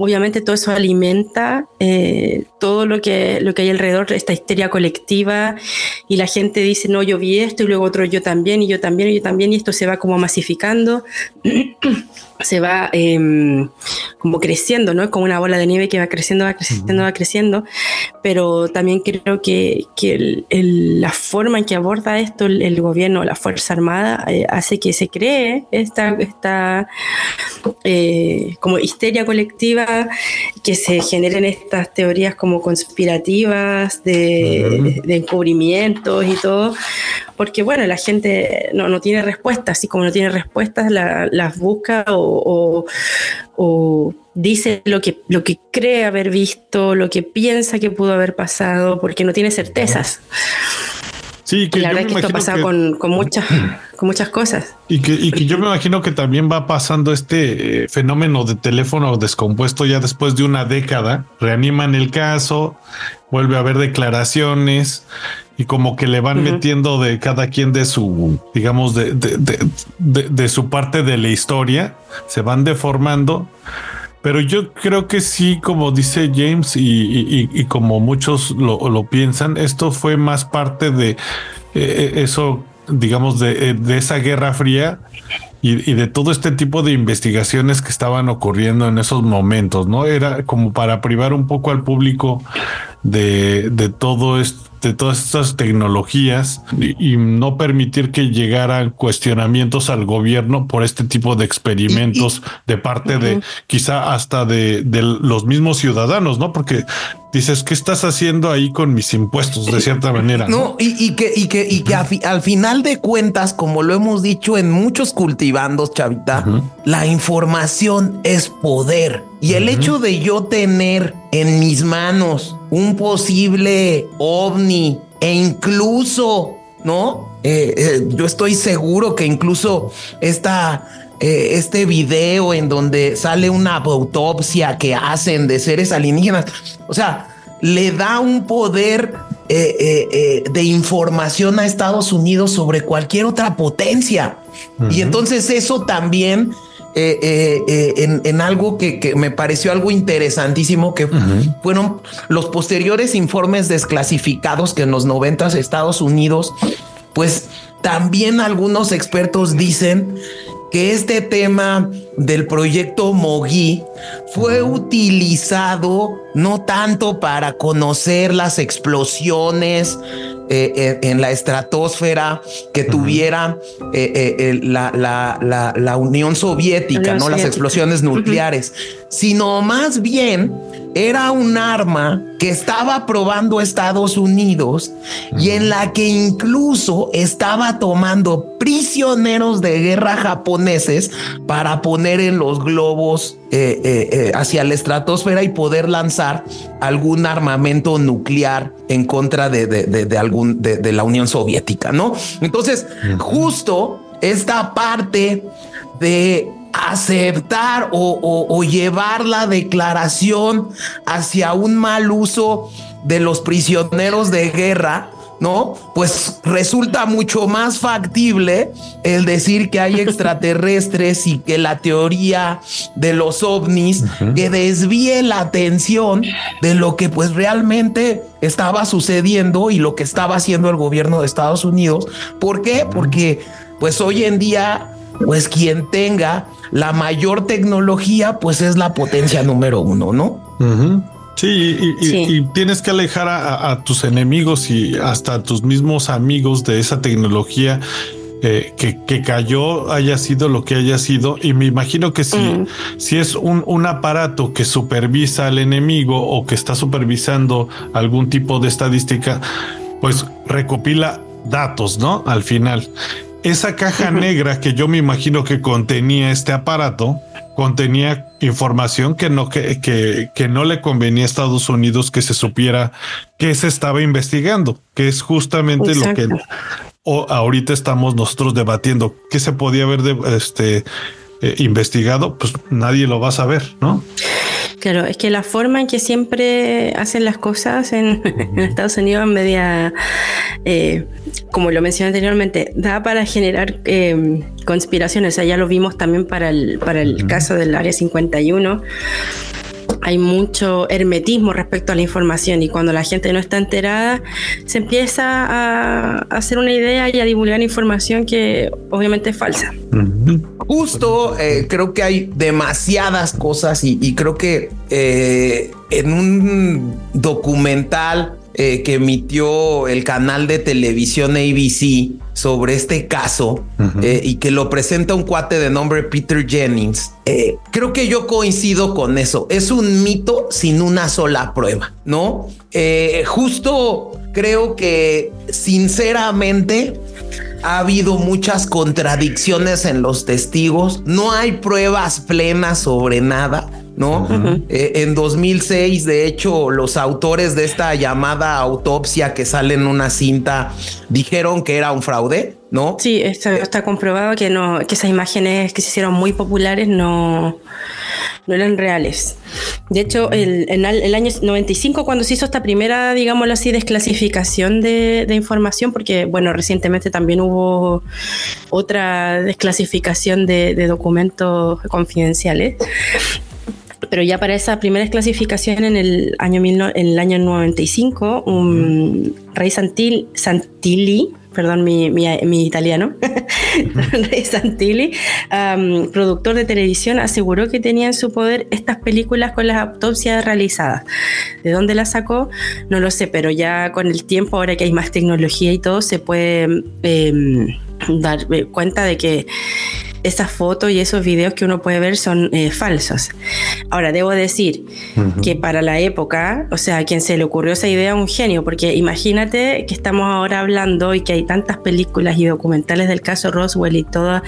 Obviamente todo eso alimenta eh, todo lo que, lo que hay alrededor, de esta histeria colectiva y la gente dice, no, yo vi esto y luego otro yo también y yo también y yo también y esto se va como masificando. [clears throat] se va em, como creciendo, ¿no? Es como una bola de nieve que va creciendo, va creciendo, va creciendo, pero también creo que, que la forma en que aborda esto el, gobierno, la Fuerza Armada, eh, hace que se cree esta, esta eh, como histeria colectiva, que se generen estas teorías como conspirativas de, de encubrimientos y todo, porque bueno, la gente no, no tiene respuestas, así como no tiene respuestas, las busca o, dice lo que, lo que cree haber visto, lo que piensa que pudo haber pasado, porque no tiene certezas. Sí, que la verdad es que esto pasa con, muchas, con muchas cosas. Y que, y que yo me imagino que también va pasando este eh, fenómeno de teléfono descompuesto ya después de una década. Reaniman el caso, vuelve a haber declaraciones y como que le van metiendo de cada quien de su, digamos, de, de, su parte de la historia, se van deformando. Pero yo creo que sí, como dice James y, como muchos lo, piensan, esto fue más parte de eh, eso, digamos, de, de, esa guerra fría y, de todo este tipo de investigaciones que estaban ocurriendo en esos momentos, ¿no? Era como para privar un poco al público de, de todo esto de todas estas tecnologías y, no permitir que llegaran cuestionamientos al gobierno por este tipo de experimentos de parte de quizá hasta de, de, los mismos ciudadanos, ¿no? Porque dices, ¿qué estás haciendo ahí con mis impuestos de cierta manera? No, Y, que, y que, y que al final de cuentas, como lo hemos dicho en muchos cultivandos, Chavita, la información es poder. Y el hecho de yo tener en mis manos un posible ovni e incluso, ¿no? Eh, eh, yo estoy seguro que incluso esta eh, este video en donde sale una autopsia que hacen de seres alienígenas. O sea, le da un poder de información a Estados Unidos sobre cualquier otra potencia. Y entonces eso también en, algo que, me pareció algo interesantísimo, que fueron los posteriores informes desclasificados que en los noventas Estados Unidos, pues también algunos expertos dicen que este tema del proyecto Mogi fue utilizado no tanto para conocer las explosiones eh, en, la estratosfera que tuviera eh, eh, la, Unión Soviética, no las explosiones nucleares, sino más bien era un arma que estaba probando Estados Unidos y en la que incluso estaba tomando prisioneros de guerra japoneses para poner en los globos eh, eh, eh, hacia la estratosfera y poder lanzar algún armamento nuclear en contra de, de, algún de, la Unión Soviética, ¿no? Entonces, justo esta parte de aceptar o, llevar la declaración hacia un mal uso de los prisioneros de guerra, ¿no? Pues resulta mucho más factible el decir que hay [laughs] extraterrestres y que la teoría de los ovnis que desvíe la atención de lo que pues realmente estaba sucediendo y lo que estaba haciendo el gobierno de Estados Unidos. ¿Por qué? Porque pues hoy en día pues quien tenga la mayor tecnología, pues es la potencia número uno, ¿no? Sí, y, tienes que alejar a, tus enemigos y hasta a tus mismos amigos de esa tecnología eh, que, cayó, haya sido lo que haya sido. Y me imagino que si, mm. si es un, un, aparato que supervisa al enemigo o que está supervisando algún tipo de estadística, pues recopila datos, ¿no? Al final. Esa caja negra que yo me imagino que contenía este aparato, contenía información que no, que, que, no le convenía a Estados Unidos que se supiera que se estaba investigando, que es justamente lo que ahorita estamos nosotros debatiendo. ¿Qué se podía haber este, eh, investigado? Pues nadie lo va a saber, ¿no? Claro, es que la forma en que siempre hacen las cosas en, [laughs] Estados Unidos en media, eh, como lo mencioné anteriormente, da para generar eh, conspiraciones. O sea, ya lo vimos también para el, para el caso del Área 51 hay mucho hermetismo respecto a la información y cuando la gente no está enterada se empieza a, hacer una idea y a divulgar información que obviamente es falsa. Justo eh, creo que hay demasiadas cosas y, creo que eh, en un documental eh, que emitió el canal de televisión ABC sobre este caso eh, y que lo presenta un cuate de nombre Peter Jennings. Eh, creo que yo coincido con eso. Es un mito sin una sola prueba, ¿no? justo creo que sinceramente ha habido muchas contradicciones en los testigos, no hay pruebas plenas sobre nada. ¿No? Eh, en 2006, de hecho, los autores de esta llamada autopsia que sale en una cinta dijeron que era un fraude, ¿no? Sí, está, comprobado que no, que esas imágenes que se hicieron muy populares no, no eran reales. De hecho, el, en el año 95, cuando se hizo esta primera, digámoslo así, desclasificación de, información, porque, bueno, recientemente también hubo otra desclasificación de, de documentos confidenciales pero ya para esa primera clasificación en el año, en el año 95, un rey Santilli, perdón mi, mi, italiano, [laughs] Rey Santilli, productor de televisión, aseguró que tenía en su poder estas películas con las autopsias realizadas. ¿De dónde las sacó? No lo sé, pero ya con el tiempo, ahora que hay más tecnología y todo, se puede em, dar eh, cuenta de que esas fotos y esos videos que uno puede ver son eh, falsos. Ahora, debo decir que para la época, o sea, a quien se le ocurrió esa idea un genio, porque imagínate que estamos ahora hablando y que hay tantas películas y documentales del caso Roswell y todo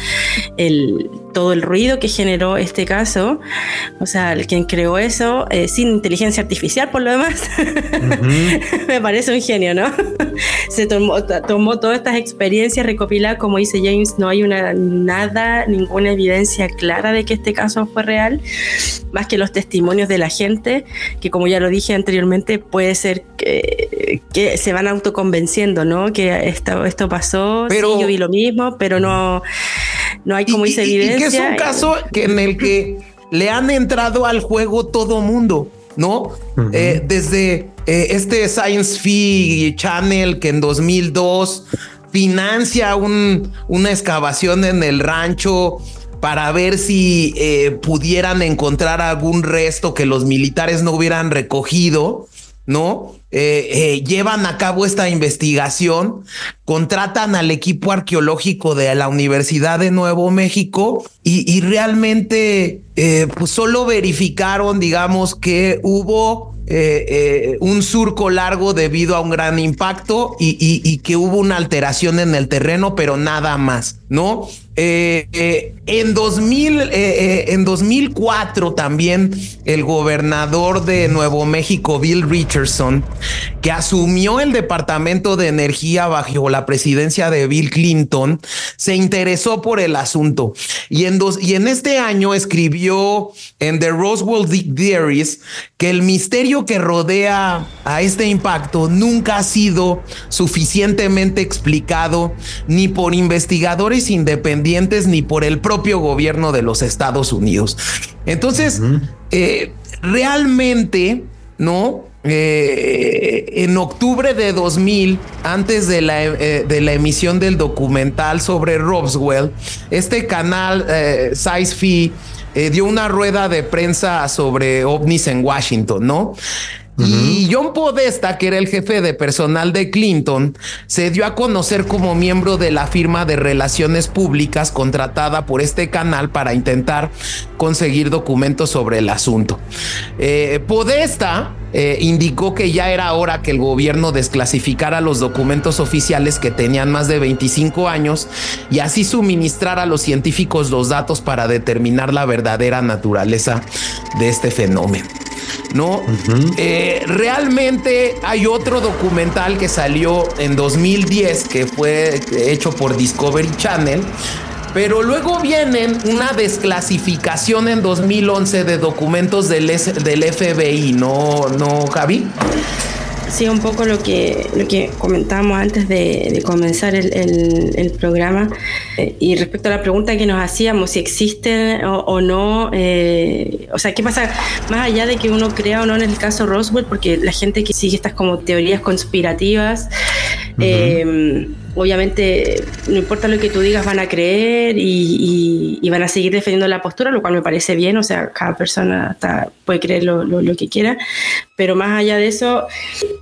el, todo el ruido que generó este caso, o sea, el quien creó eso, eh, sin inteligencia artificial por lo demás, [laughs] me parece un genio, ¿no? se tomó, tomó todas estas experiencias recopiladas, como dice James, no hay una nada ninguna evidencia clara de que este caso fue real, más que los testimonios de la gente, que como ya lo dije anteriormente, puede ser que, que se van autoconvenciendo, ¿no? Que esto, esto pasó, pero, sí, yo vi lo mismo, pero no, no hay como dice evidencia. Y que es un caso que en el que le han entrado al juego todo mundo. ¿no? Eh, desde eh, este Science Fi Channel que en 2002 financia una excavación en el rancho para ver si eh, pudieran encontrar algún resto que los militares no hubieran recogido, ¿no? Eh, eh, llevan a cabo esta investigación, contratan al equipo arqueológico de la Universidad de Nuevo México y, realmente eh, pues solo verificaron, digamos, que hubo un surco largo debido a un gran impacto y, que hubo una alteración en el terreno, pero nada más, ¿no? Eh, eh, en, 2000, eh, en 2004 también el gobernador de Nuevo México, Bill Richardson, que asumió el Departamento de Energía bajo la presidencia de Bill Clinton, se interesó por el asunto. Y en, y en este año escribió en The Roswell Diaries que el misterio que rodea a este impacto nunca ha sido suficientemente explicado ni por investigadores independientes ni por el propio gobierno de los Estados Unidos. Entonces, eh, realmente, ¿no? Eh, en octubre de 2000, antes de la, eh, de la, emisión del documental sobre Roswell, este canal Size Fee dio una rueda de prensa sobre ovnis en Washington, ¿no? Y John Podesta, que era el jefe de personal de Clinton, se dio a conocer como miembro de la firma de relaciones públicas contratada por este canal para intentar conseguir documentos sobre el asunto. Eh, Podesta eh, indicó que ya era hora que el gobierno desclasificara los documentos oficiales que tenían más de 25 años y así suministrar a los científicos los datos para determinar la verdadera naturaleza de este fenómeno. ¿no? Eh, realmente hay otro documental que salió en 2010 que fue hecho por Discovery Channel. Pero luego viene una desclasificación en 2011 de documentos del, del FBI, ¿no, no, Javi? Sí, un poco lo que, lo que comentábamos antes de, comenzar el, programa. Eh, y respecto a la pregunta que nos hacíamos, si existe o, no, eh, o sea, ¿qué pasa más allá de que uno crea o no en el caso Roswell? Porque la gente que sigue estas como teorías conspirativas, eh, obviamente no importa lo que tú digas, van a creer y, van a seguir defendiendo la postura, lo cual me parece bien, o sea, cada persona puede creer lo, que quiera, pero más allá de eso,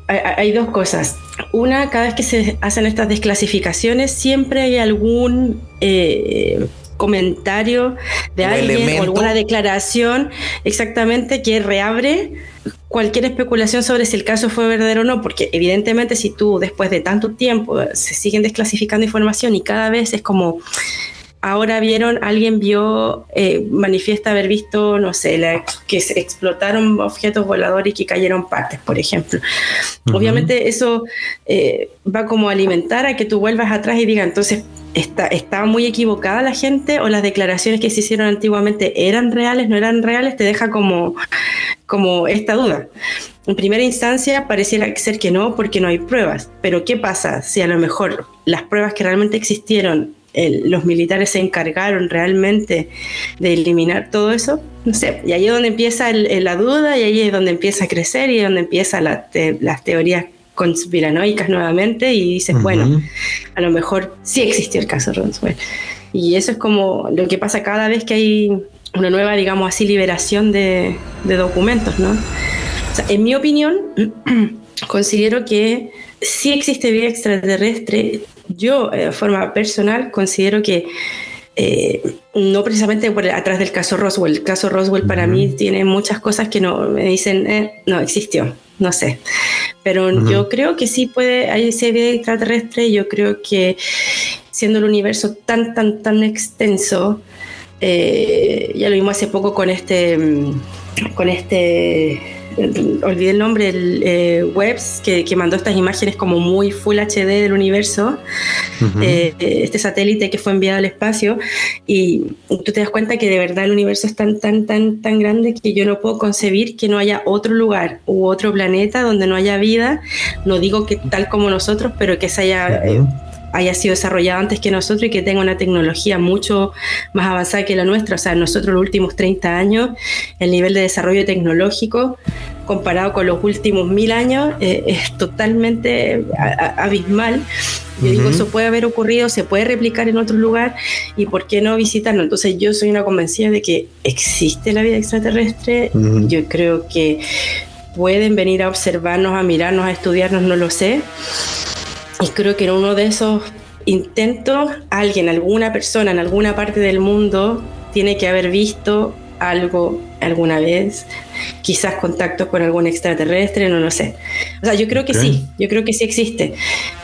hay, dos cosas. Una, cada vez que se hacen estas desclasificaciones, siempre hay algún... Eh, comentario de alguien o alguna declaración exactamente que reabre cualquier especulación sobre si el caso fue verdadero o no, porque evidentemente si tú después de tanto tiempo se siguen desclasificando información y cada vez es como ahora vieron, alguien vio, eh, manifiesta haber visto, no sé, que se explotaron objetos voladores y que cayeron partes, por ejemplo. Obviamente eso eh, va como a alimentar a que tú vuelvas atrás y digas, entonces, está, ¿estaba muy equivocada la gente o las declaraciones que se hicieron antiguamente eran reales, no eran reales? Te deja como, como esta duda. En primera instancia pareciera ser que no, porque no hay pruebas. Pero ¿qué pasa si a lo mejor las pruebas que realmente existieron los militares se encargaron realmente de eliminar todo eso, no sé, y ahí es donde empieza la duda y ahí es donde empieza a crecer y es donde empiezan las teorías conspiranoicas nuevamente y dices, bueno, a lo mejor sí existió el caso Roswell. Y eso es como lo que pasa cada vez que hay una nueva, digamos así, liberación de, de documentos, ¿no? O sea, en mi opinión, [clears throat] considero que sí existe vida extraterrestre, yo, eh, de forma personal, considero que eh, no precisamente por atrás del caso Roswell. El caso Roswell para mí tiene muchas cosas que no me dicen, eh, no existió, no sé. Pero yo creo que sí puede, hay ese vida extraterrestre. Yo creo que siendo el universo tan, tan, tan extenso, ya lo vimos hace poco con este, mm, con este olvidé el nombre, el eh, Webs, que, mandó estas imágenes como muy full HD del universo, eh, este satélite que fue enviado al espacio, y tú te das cuenta que de verdad el universo es tan, tan, tan, tan grande que yo no puedo concebir que no haya otro lugar u otro planeta donde no haya vida, no digo que tal como nosotros, pero que se haya haya sido desarrollado antes que nosotros y que tenga una tecnología mucho más avanzada que la nuestra. O sea, nosotros los últimos 30 años, el nivel de desarrollo tecnológico comparado con los últimos mil años eh, es totalmente abismal. Yo digo, eso puede haber ocurrido, se puede replicar en otro lugar y ¿por qué no visitarlo? Entonces yo soy una convencida de que existe la vida extraterrestre. Yo creo que pueden venir a observarnos, a mirarnos, a estudiarnos, no lo sé. Y creo que en uno de esos intentos, alguien, alguna persona en alguna parte del mundo tiene que haber visto algo alguna vez, quizás contacto con algún extraterrestre, no lo sé. O sea, yo creo que sí, yo creo que sí existe.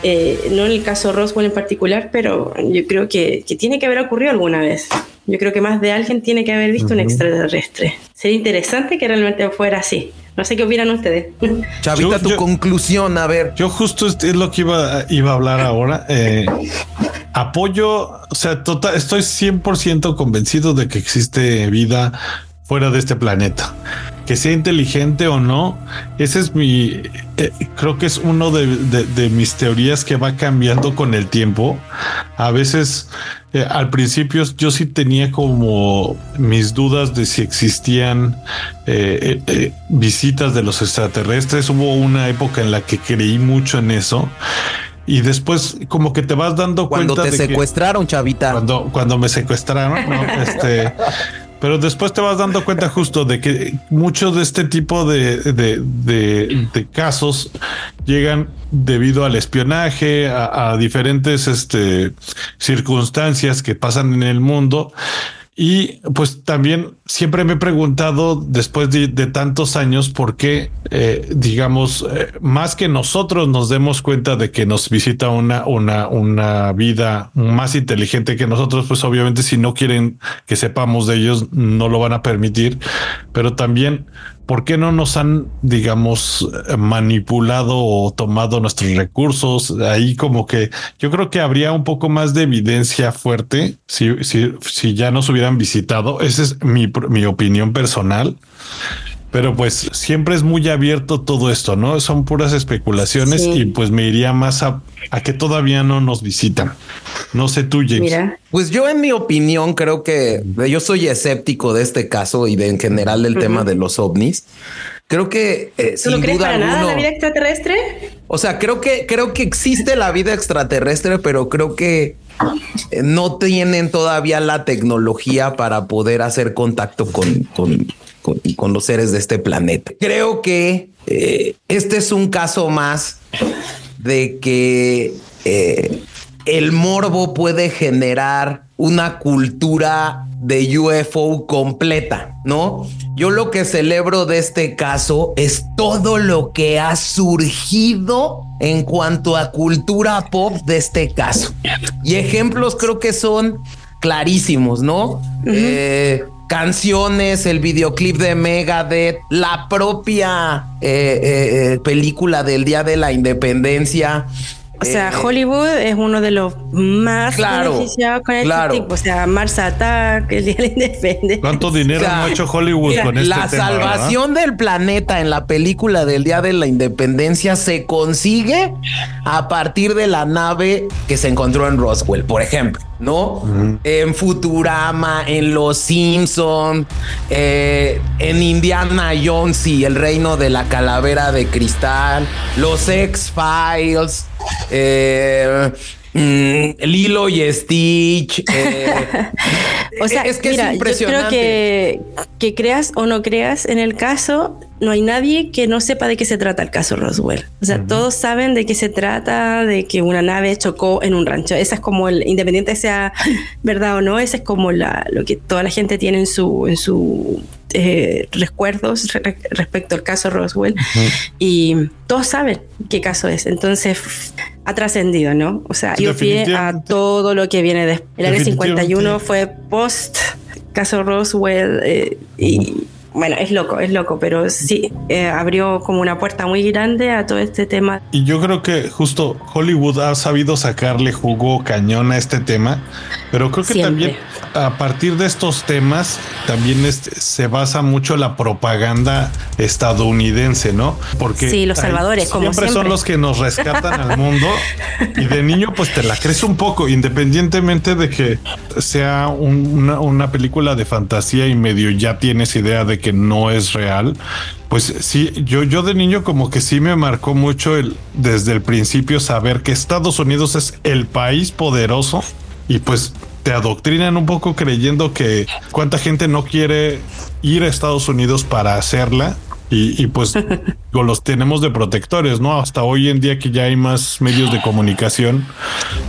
Eh, no en el caso Roswell en particular, pero yo creo que, que, tiene que haber ocurrido alguna vez. Yo creo que más de alguien tiene que haber visto un extraterrestre. Sería interesante que realmente fuera así. No sé qué opinan ustedes. Chavita, tu conclusión, a ver. Yo justo es lo que iba, iba a hablar ahora. Eh, apoyo, o sea, total, estoy 100% convencido de que existe vida fuera de este planeta. Que sea inteligente o no, ese es mi, eh, creo que es uno de, de, mis teorías que va cambiando con el tiempo. A veces, eh, al principio yo sí tenía como mis dudas de si existían eh, visitas de los extraterrestres. Hubo una época en la que creí mucho en eso. Y después como que te vas dando cuando cuenta te secuestraron, chavita. Cuando, cuando me secuestraron, ¿no? [laughs] este pero después te vas dando cuenta justo de que muchos de este tipo de, de, de, casos llegan debido al espionaje, a, a diferentes este, circunstancias que pasan en el mundo y pues también siempre me he preguntado después de, tantos años por qué, eh, digamos, eh, más que nosotros nos demos cuenta de que nos visita una, una, una vida más inteligente que nosotros, pues obviamente si no quieren que sepamos de ellos, no lo van a permitir, pero también ¿por qué no nos han, digamos, manipulado o tomado nuestros recursos? Ahí como que yo creo que habría un poco más de evidencia fuerte si, si, si ya nos hubieran visitado. Esa es mi, mi opinión personal. Pero pues siempre es muy abierto todo esto, ¿no? Son puras especulaciones y pues me iría más a, a, que todavía no nos visitan. No sé tú, James. Mira. Pues yo en mi opinión creo que yo soy escéptico de este caso y de en general del tema de los ovnis. Creo que eh, ¿Tú no crees para nada la vida extraterrestre? O sea, creo que creo que existe la vida extraterrestre, pero creo que eh, no tienen todavía la tecnología para poder hacer contacto con, con, con, los seres de este planeta. Creo que eh, este es un caso más de que eh, el morbo puede generar una cultura de UFO completa, ¿no? Yo lo que celebro de este caso es todo lo que ha surgido en cuanto a cultura pop de este caso. Y ejemplos creo que son clarísimos, ¿no? Canciones, el videoclip de Megadeth, la propia eh, eh, eh, película del Día de la Independencia. O sea, Hollywood es uno de los más beneficiados con este tipo. O sea, Mars Attack, el Día de la Independencia. ¿Cuánto dinero ha hecho Hollywood con este La salvación del planeta en la película del Día de la Independencia se consigue a partir de la nave que se encontró en Roswell, por ejemplo. ¿No? En Futurama, en Los Simpson, eh, en Indiana Jones y el reino de la calavera de cristal, los X-Files, eh, mm, Lilo y Stitch. Eh, [laughs] o sea, es que es impresionante. Yo creo que, que creas o no creas en el caso, no hay nadie que no sepa de qué se trata el caso Roswell. O sea, todos saben de qué se trata, de que una nave chocó en un rancho. Esa es como el, independiente sea [laughs] verdad o no, esa es como la, lo que toda la gente tiene en su, en su eh, recuerdos respecto al caso Roswell. Y todos saben qué caso es. Entonces ha trascendido, ¿no? O sea, yo pie a todo lo que viene después. El año 51 fue post caso Roswell eh, y bueno, es loco, es loco, pero sí eh, abrió como una puerta muy grande a todo este tema. Y yo creo que justo Hollywood ha sabido sacarle jugo cañón a este tema, pero creo que también a partir de estos temas también se basa mucho la propaganda estadounidense, ¿no? Porque sí, los salvadores, como siempre, son los que nos rescatan al mundo [laughs] y de niño pues te la crees un poco, independientemente de que sea una, una película de fantasía y medio ya tienes idea de que no es real. Pues sí, yo, yo de niño como que sí me marcó mucho el desde el principio saber que Estados Unidos es el país poderoso y pues te adoctrinan un poco creyendo que cuánta gente no quiere ir a Estados Unidos para hacerla y, y pues [laughs] los tenemos de protectores, ¿no? Hasta hoy en día que ya hay más medios de comunicación,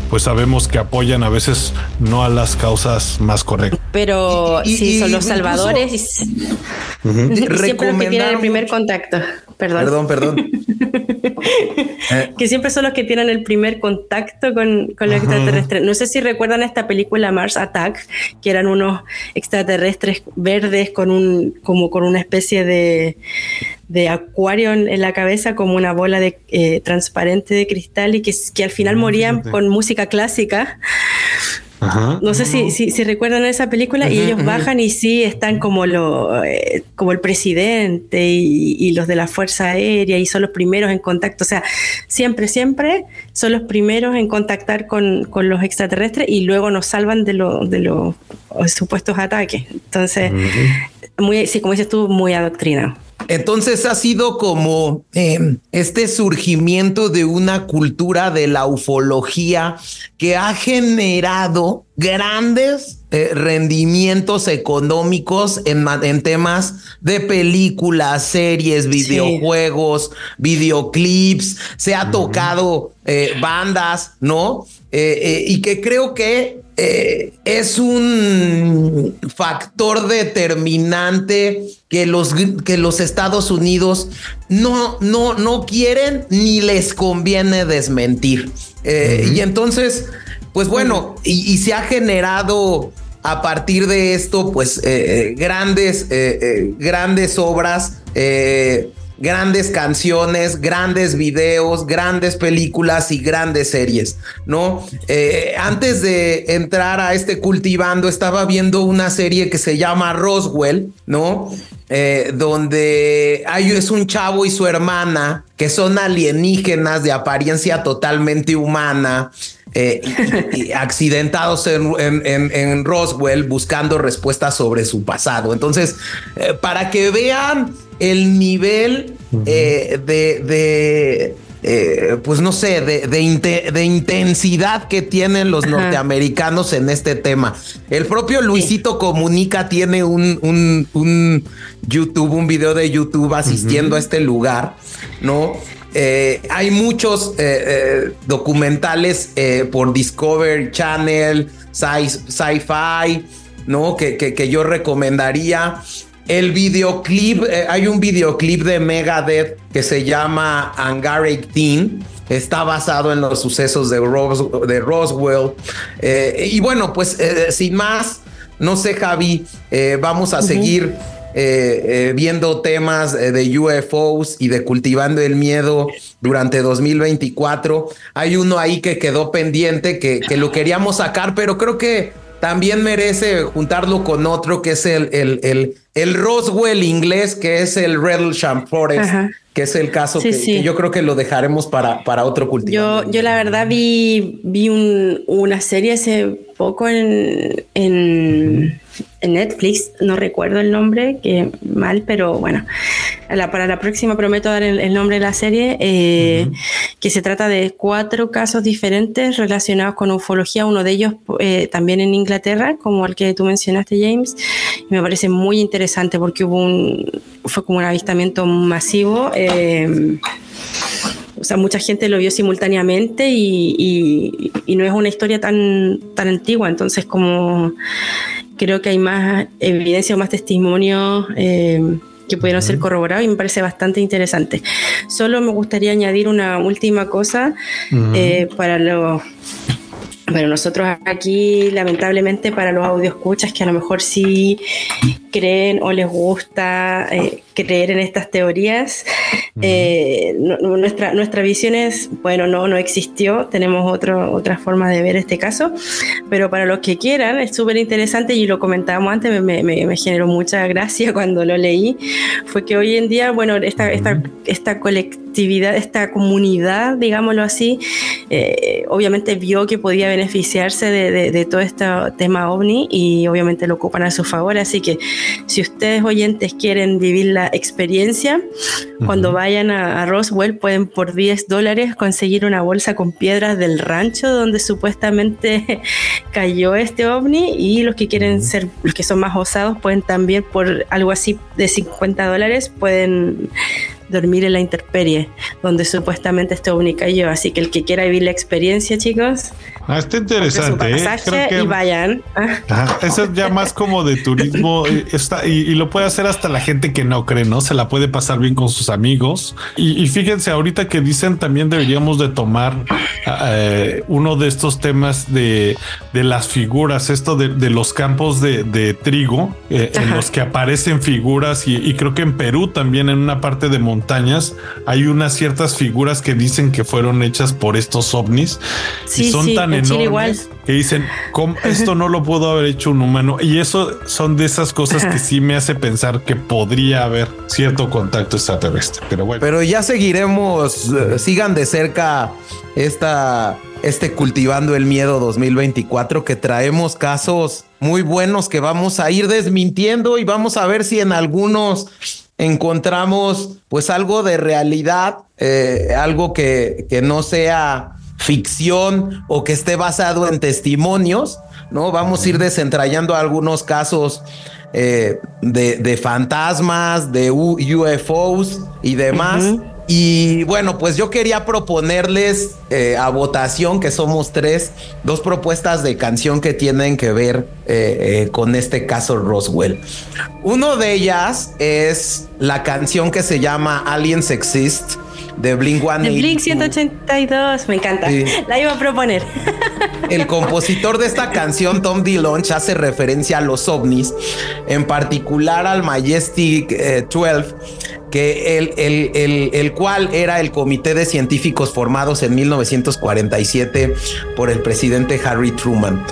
pues sabemos que apoyan a veces no a las causas más correctas. Pero Y- y- sí, son los incluso- salvadores y, y siempre los que tienen el primer contacto. Perdón. Perdón, perdón. [laughs] Eh, Que siempre son los que tienen el primer contacto con, con los extraterrestres. No sé si recuerdan esta película Mars Attack, que eran unos extraterrestres verdes con un, como con una especie de, de acuario en, en la cabeza, como una bola de eh, transparente de cristal y que, que al final morían con música clásica. Ajá. No sé si, si, si recuerdan esa película y ellos bajan y sí están como lo eh, como el presidente y, y los de la Fuerza Aérea y son los primeros en contacto. O sea, siempre, siempre son los primeros en contactar con, con los extraterrestres y luego nos salvan de, lo- de los supuestos ataques. Entonces, muy, sí, como dices tú, muy adoctrinado. Entonces ha sido como eh, este surgimiento de una cultura de la ufología que ha generado grandes eh, rendimientos económicos en, en temas de películas, series, videojuegos, videoclips. Se ha tocado eh, bandas, ¿no? Eh, y que creo que es un factor determinante que los, que los Estados Unidos no, no, no quieren ni les conviene desmentir. Y entonces, pues bueno, y, y se ha generado a partir de esto, pues eh, eh, grandes, eh, grandes obras. grandes canciones, grandes videos, grandes películas y grandes series, ¿no? Eh, antes de entrar a este cultivando, estaba viendo una serie que se llama Roswell, ¿no? Eh, donde hay, es un chavo y su hermana que son alienígenas de apariencia totalmente humana. Eh, y- y accidentados en, en- en- Roswell buscando respuestas sobre su pasado. Entonces, eh, para que vean el nivel eh, de, de, eh, pues no sé, de, de inte- de intensidad que tienen los Ajá. norteamericanos en este tema. El propio Luisito Comunica tiene un, un, un YouTube, un video de YouTube asistiendo a este lugar, ¿no? Eh, hay muchos eh, eh, documentales por Discovery Channel, Sci- Sci-Fi, ¿no? Que, que, que yo recomendaría. El videoclip, hay un videoclip de Megadeth que se llama Angaric Teen. Está basado en los sucesos de, Ros- de Roswell. Eh, y bueno, pues eh, sin más, no sé, Javi, eh, vamos a seguir eh, eh, viendo temas eh, de UFOs y de cultivando el miedo durante 2024. Hay uno ahí que quedó pendiente que, que lo queríamos sacar, pero creo que también merece juntarlo con otro que es el, el, el, el Roswell inglés, que es el Redlesham Forest, Ajá. que es el caso Sí, que, sí. que yo creo que lo dejaremos para, para otro cultivo. Yo, yo la verdad vi, vi un- una serie hace poco en Netflix, no recuerdo el nombre, que mal, pero bueno, la- para la próxima prometo dar el, el nombre de la serie, eh, que se trata de cuatro casos diferentes relacionados con ufología, uno de ellos eh, también en Inglaterra, como el que tú mencionaste, James, y me parece muy interesante porque hubo un, fue como un avistamiento masivo. eh, o sea, mucha gente lo vio simultáneamente y, y- y no es una historia tan, tan antigua, entonces como creo que hay más evidencia o más testimonios eh, que pudieron ser corroborados y me parece bastante interesante. Solo me gustaría añadir una última cosa eh, para los... Pero nosotros aquí, lamentablemente, para los audioscuchas que a lo mejor sí creen o les gusta eh, creer en estas teorías, eh, no- no- nuestra, nuestra visión es, bueno, no, no existió, tenemos otro, otra forma de ver este caso, pero para los que quieran es súper interesante y lo comentábamos antes, me, me- me- me generó mucha gracia [laughs] cuando lo leí, fue que hoy en día, bueno, esta, esta, esta colectividad, esta comunidad, digámoslo así, eh, obviamente vio que podía beneficiarse de, de- de todo este tema ovni y obviamente lo ocupan a su favor, así que si ustedes oyentes quieren vivir la experiencia, cuando vayan a, Roswell pueden por 10 dólares conseguir una bolsa con piedras del rancho donde supuestamente [laughs] cayó este ovni y los que quieren ser, los que son más osados pueden también por algo así de 50 dólares pueden dormir en la interperie, donde supuestamente este ovni cayó. Así que el que quiera vivir la experiencia, chicos, Ah, está interesante. ¿eh? Creo que, y vayan. eso es ya más como de turismo. [laughs] Eh, está, y, lo puede hacer hasta la gente que no cree, ¿no? Se la puede pasar bien con sus amigos. Y, fíjense, ahorita que dicen también deberíamos de tomar eh, uno de estos temas de, de las figuras, esto de, los campos de, trigo, en los que aparecen figuras. Y, creo que en Perú también, en una parte de montañas, hay unas ciertas figuras que dicen que fueron hechas por estos ovnis. y son tan enormes que dicen, [laughs] esto no lo pudo haber hecho un humano. Y eso son de esas cosas que sí me hace pensar que podría haber cierto contacto extraterrestre. Pero bueno. Pero ya seguiremos, eh, sigan de cerca esta, este Cultivando el Miedo 2024 que traemos casos muy buenos que vamos a ir desmintiendo y vamos a ver si en algunos encontramos pues algo de realidad, eh, algo que, que no sea ficción o que esté basado en testimonios, ¿no? Vamos a ir desentrañando algunos casos eh, de, fantasmas, de UFOs y demás. Y bueno, pues yo quería proponerles eh, a votación, que somos tres, dos propuestas de canción que tienen que ver eh, con este caso Roswell. Uno de ellas es la canción que se llama Aliens Exist de Blink One. De Blink 182, me encanta. La iba a proponer. El compositor de esta canción, Tom DeLonge, hace referencia a los ovnis, en particular al Majestic 12, eh, que el, el, el, cual era el comité de científicos formados en 1947 por el presidente Harry Truman.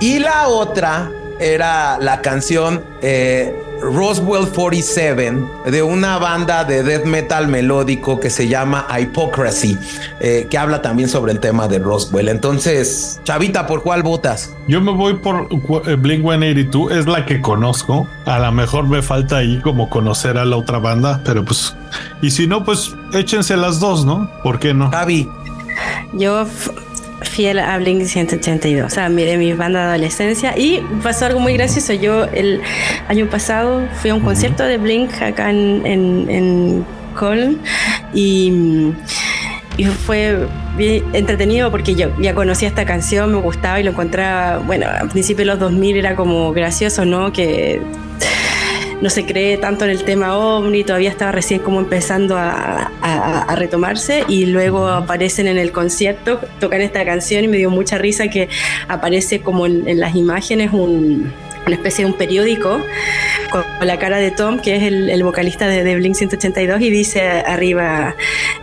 Y la otra era la canción eh, Roswell 47 de una banda de death metal melódico que se llama Hypocrisy, eh, que habla también sobre el tema de Roswell. Entonces, Chavita, ¿por cuál votas? Yo me voy por eh, Blink 182, es la que conozco. A lo mejor me falta ahí como conocer a la otra banda, pero pues, y si no, pues échense las dos, ¿no? ¿Por qué no? Javi. Yo fiel a Blink 182, o sea, de mi banda de adolescencia. Y pasó algo muy gracioso. Yo el año pasado fui a un concierto de Blink acá en, en, en Coln y, y fue bien entretenido porque yo ya conocía esta canción, me gustaba y lo encontraba, bueno, a principios de los 2000 era como gracioso, ¿no? Que no se cree tanto en el tema ovni, todavía estaba recién como empezando a, retomarse y luego aparecen en el concierto, tocan esta canción y me dio mucha risa que aparece como en las imágenes un una especie de un periódico con la cara de Tom, que es el, vocalista de, Blink 182, y dice arriba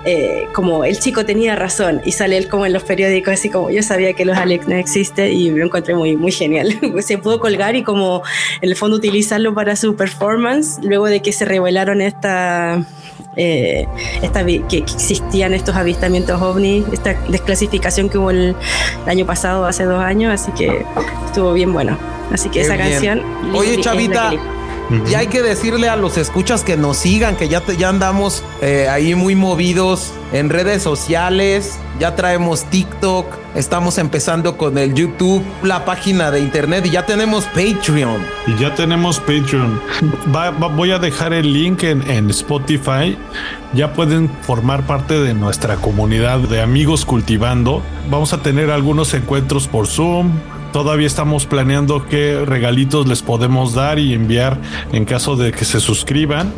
eh, como el chico tenía razón, y sale él como en los periódicos, así como yo sabía que los Alex no existen, y lo encontré muy, muy genial. [laughs] se pudo colgar y como en el fondo utilizarlo para su performance, luego de que se revelaron esta... Eh, esta, que existían estos avistamientos ovni, esta desclasificación que hubo el año pasado, hace dos años, así que estuvo bien bueno. Así que esa canción. Oye, Chavita. Y hay que decirle a los escuchas que nos sigan, que ya, ya andamos eh, ahí muy movidos en redes sociales, ya traemos TikTok, estamos empezando con el YouTube, la página de internet y ya tenemos Patreon. Y ya tenemos Patreon. voy a dejar el link en, en Spotify. Ya pueden formar parte de nuestra comunidad de amigos cultivando. Vamos a tener algunos encuentros por Zoom Todavía estamos planeando qué regalitos les podemos dar y enviar en caso de que se suscriban.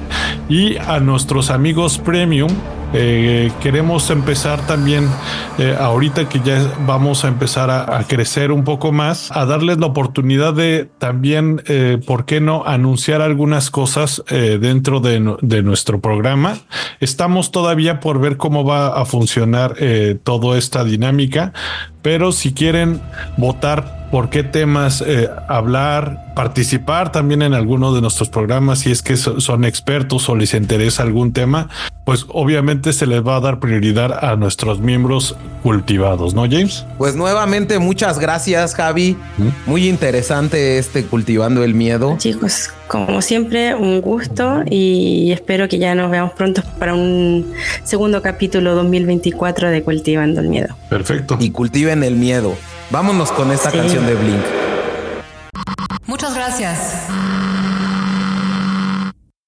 Y a nuestros amigos premium, eh, queremos empezar también, eh, ahorita que ya vamos a empezar a, crecer un poco más, a darles la oportunidad de también, eh, ¿por qué no?, anunciar algunas cosas dentro de, de, nuestro programa. Estamos todavía por ver cómo va a funcionar toda esta dinámica, pero si quieren votar por qué temas eh, hablar, participar también en alguno de nuestros programas si es que son expertos o les interesa algún tema, pues obviamente se les va a dar prioridad a nuestros miembros cultivados, ¿no, James? Pues nuevamente muchas gracias, Javi. Muy interesante este cultivando el miedo. Chicos, como siempre, un gusto y espero que ya nos veamos pronto para un segundo capítulo 2024 de Cultivando el Miedo. Perfecto. Y cultiven el miedo. Vámonos con esta Sí. canción de Blink. Muchas gracias.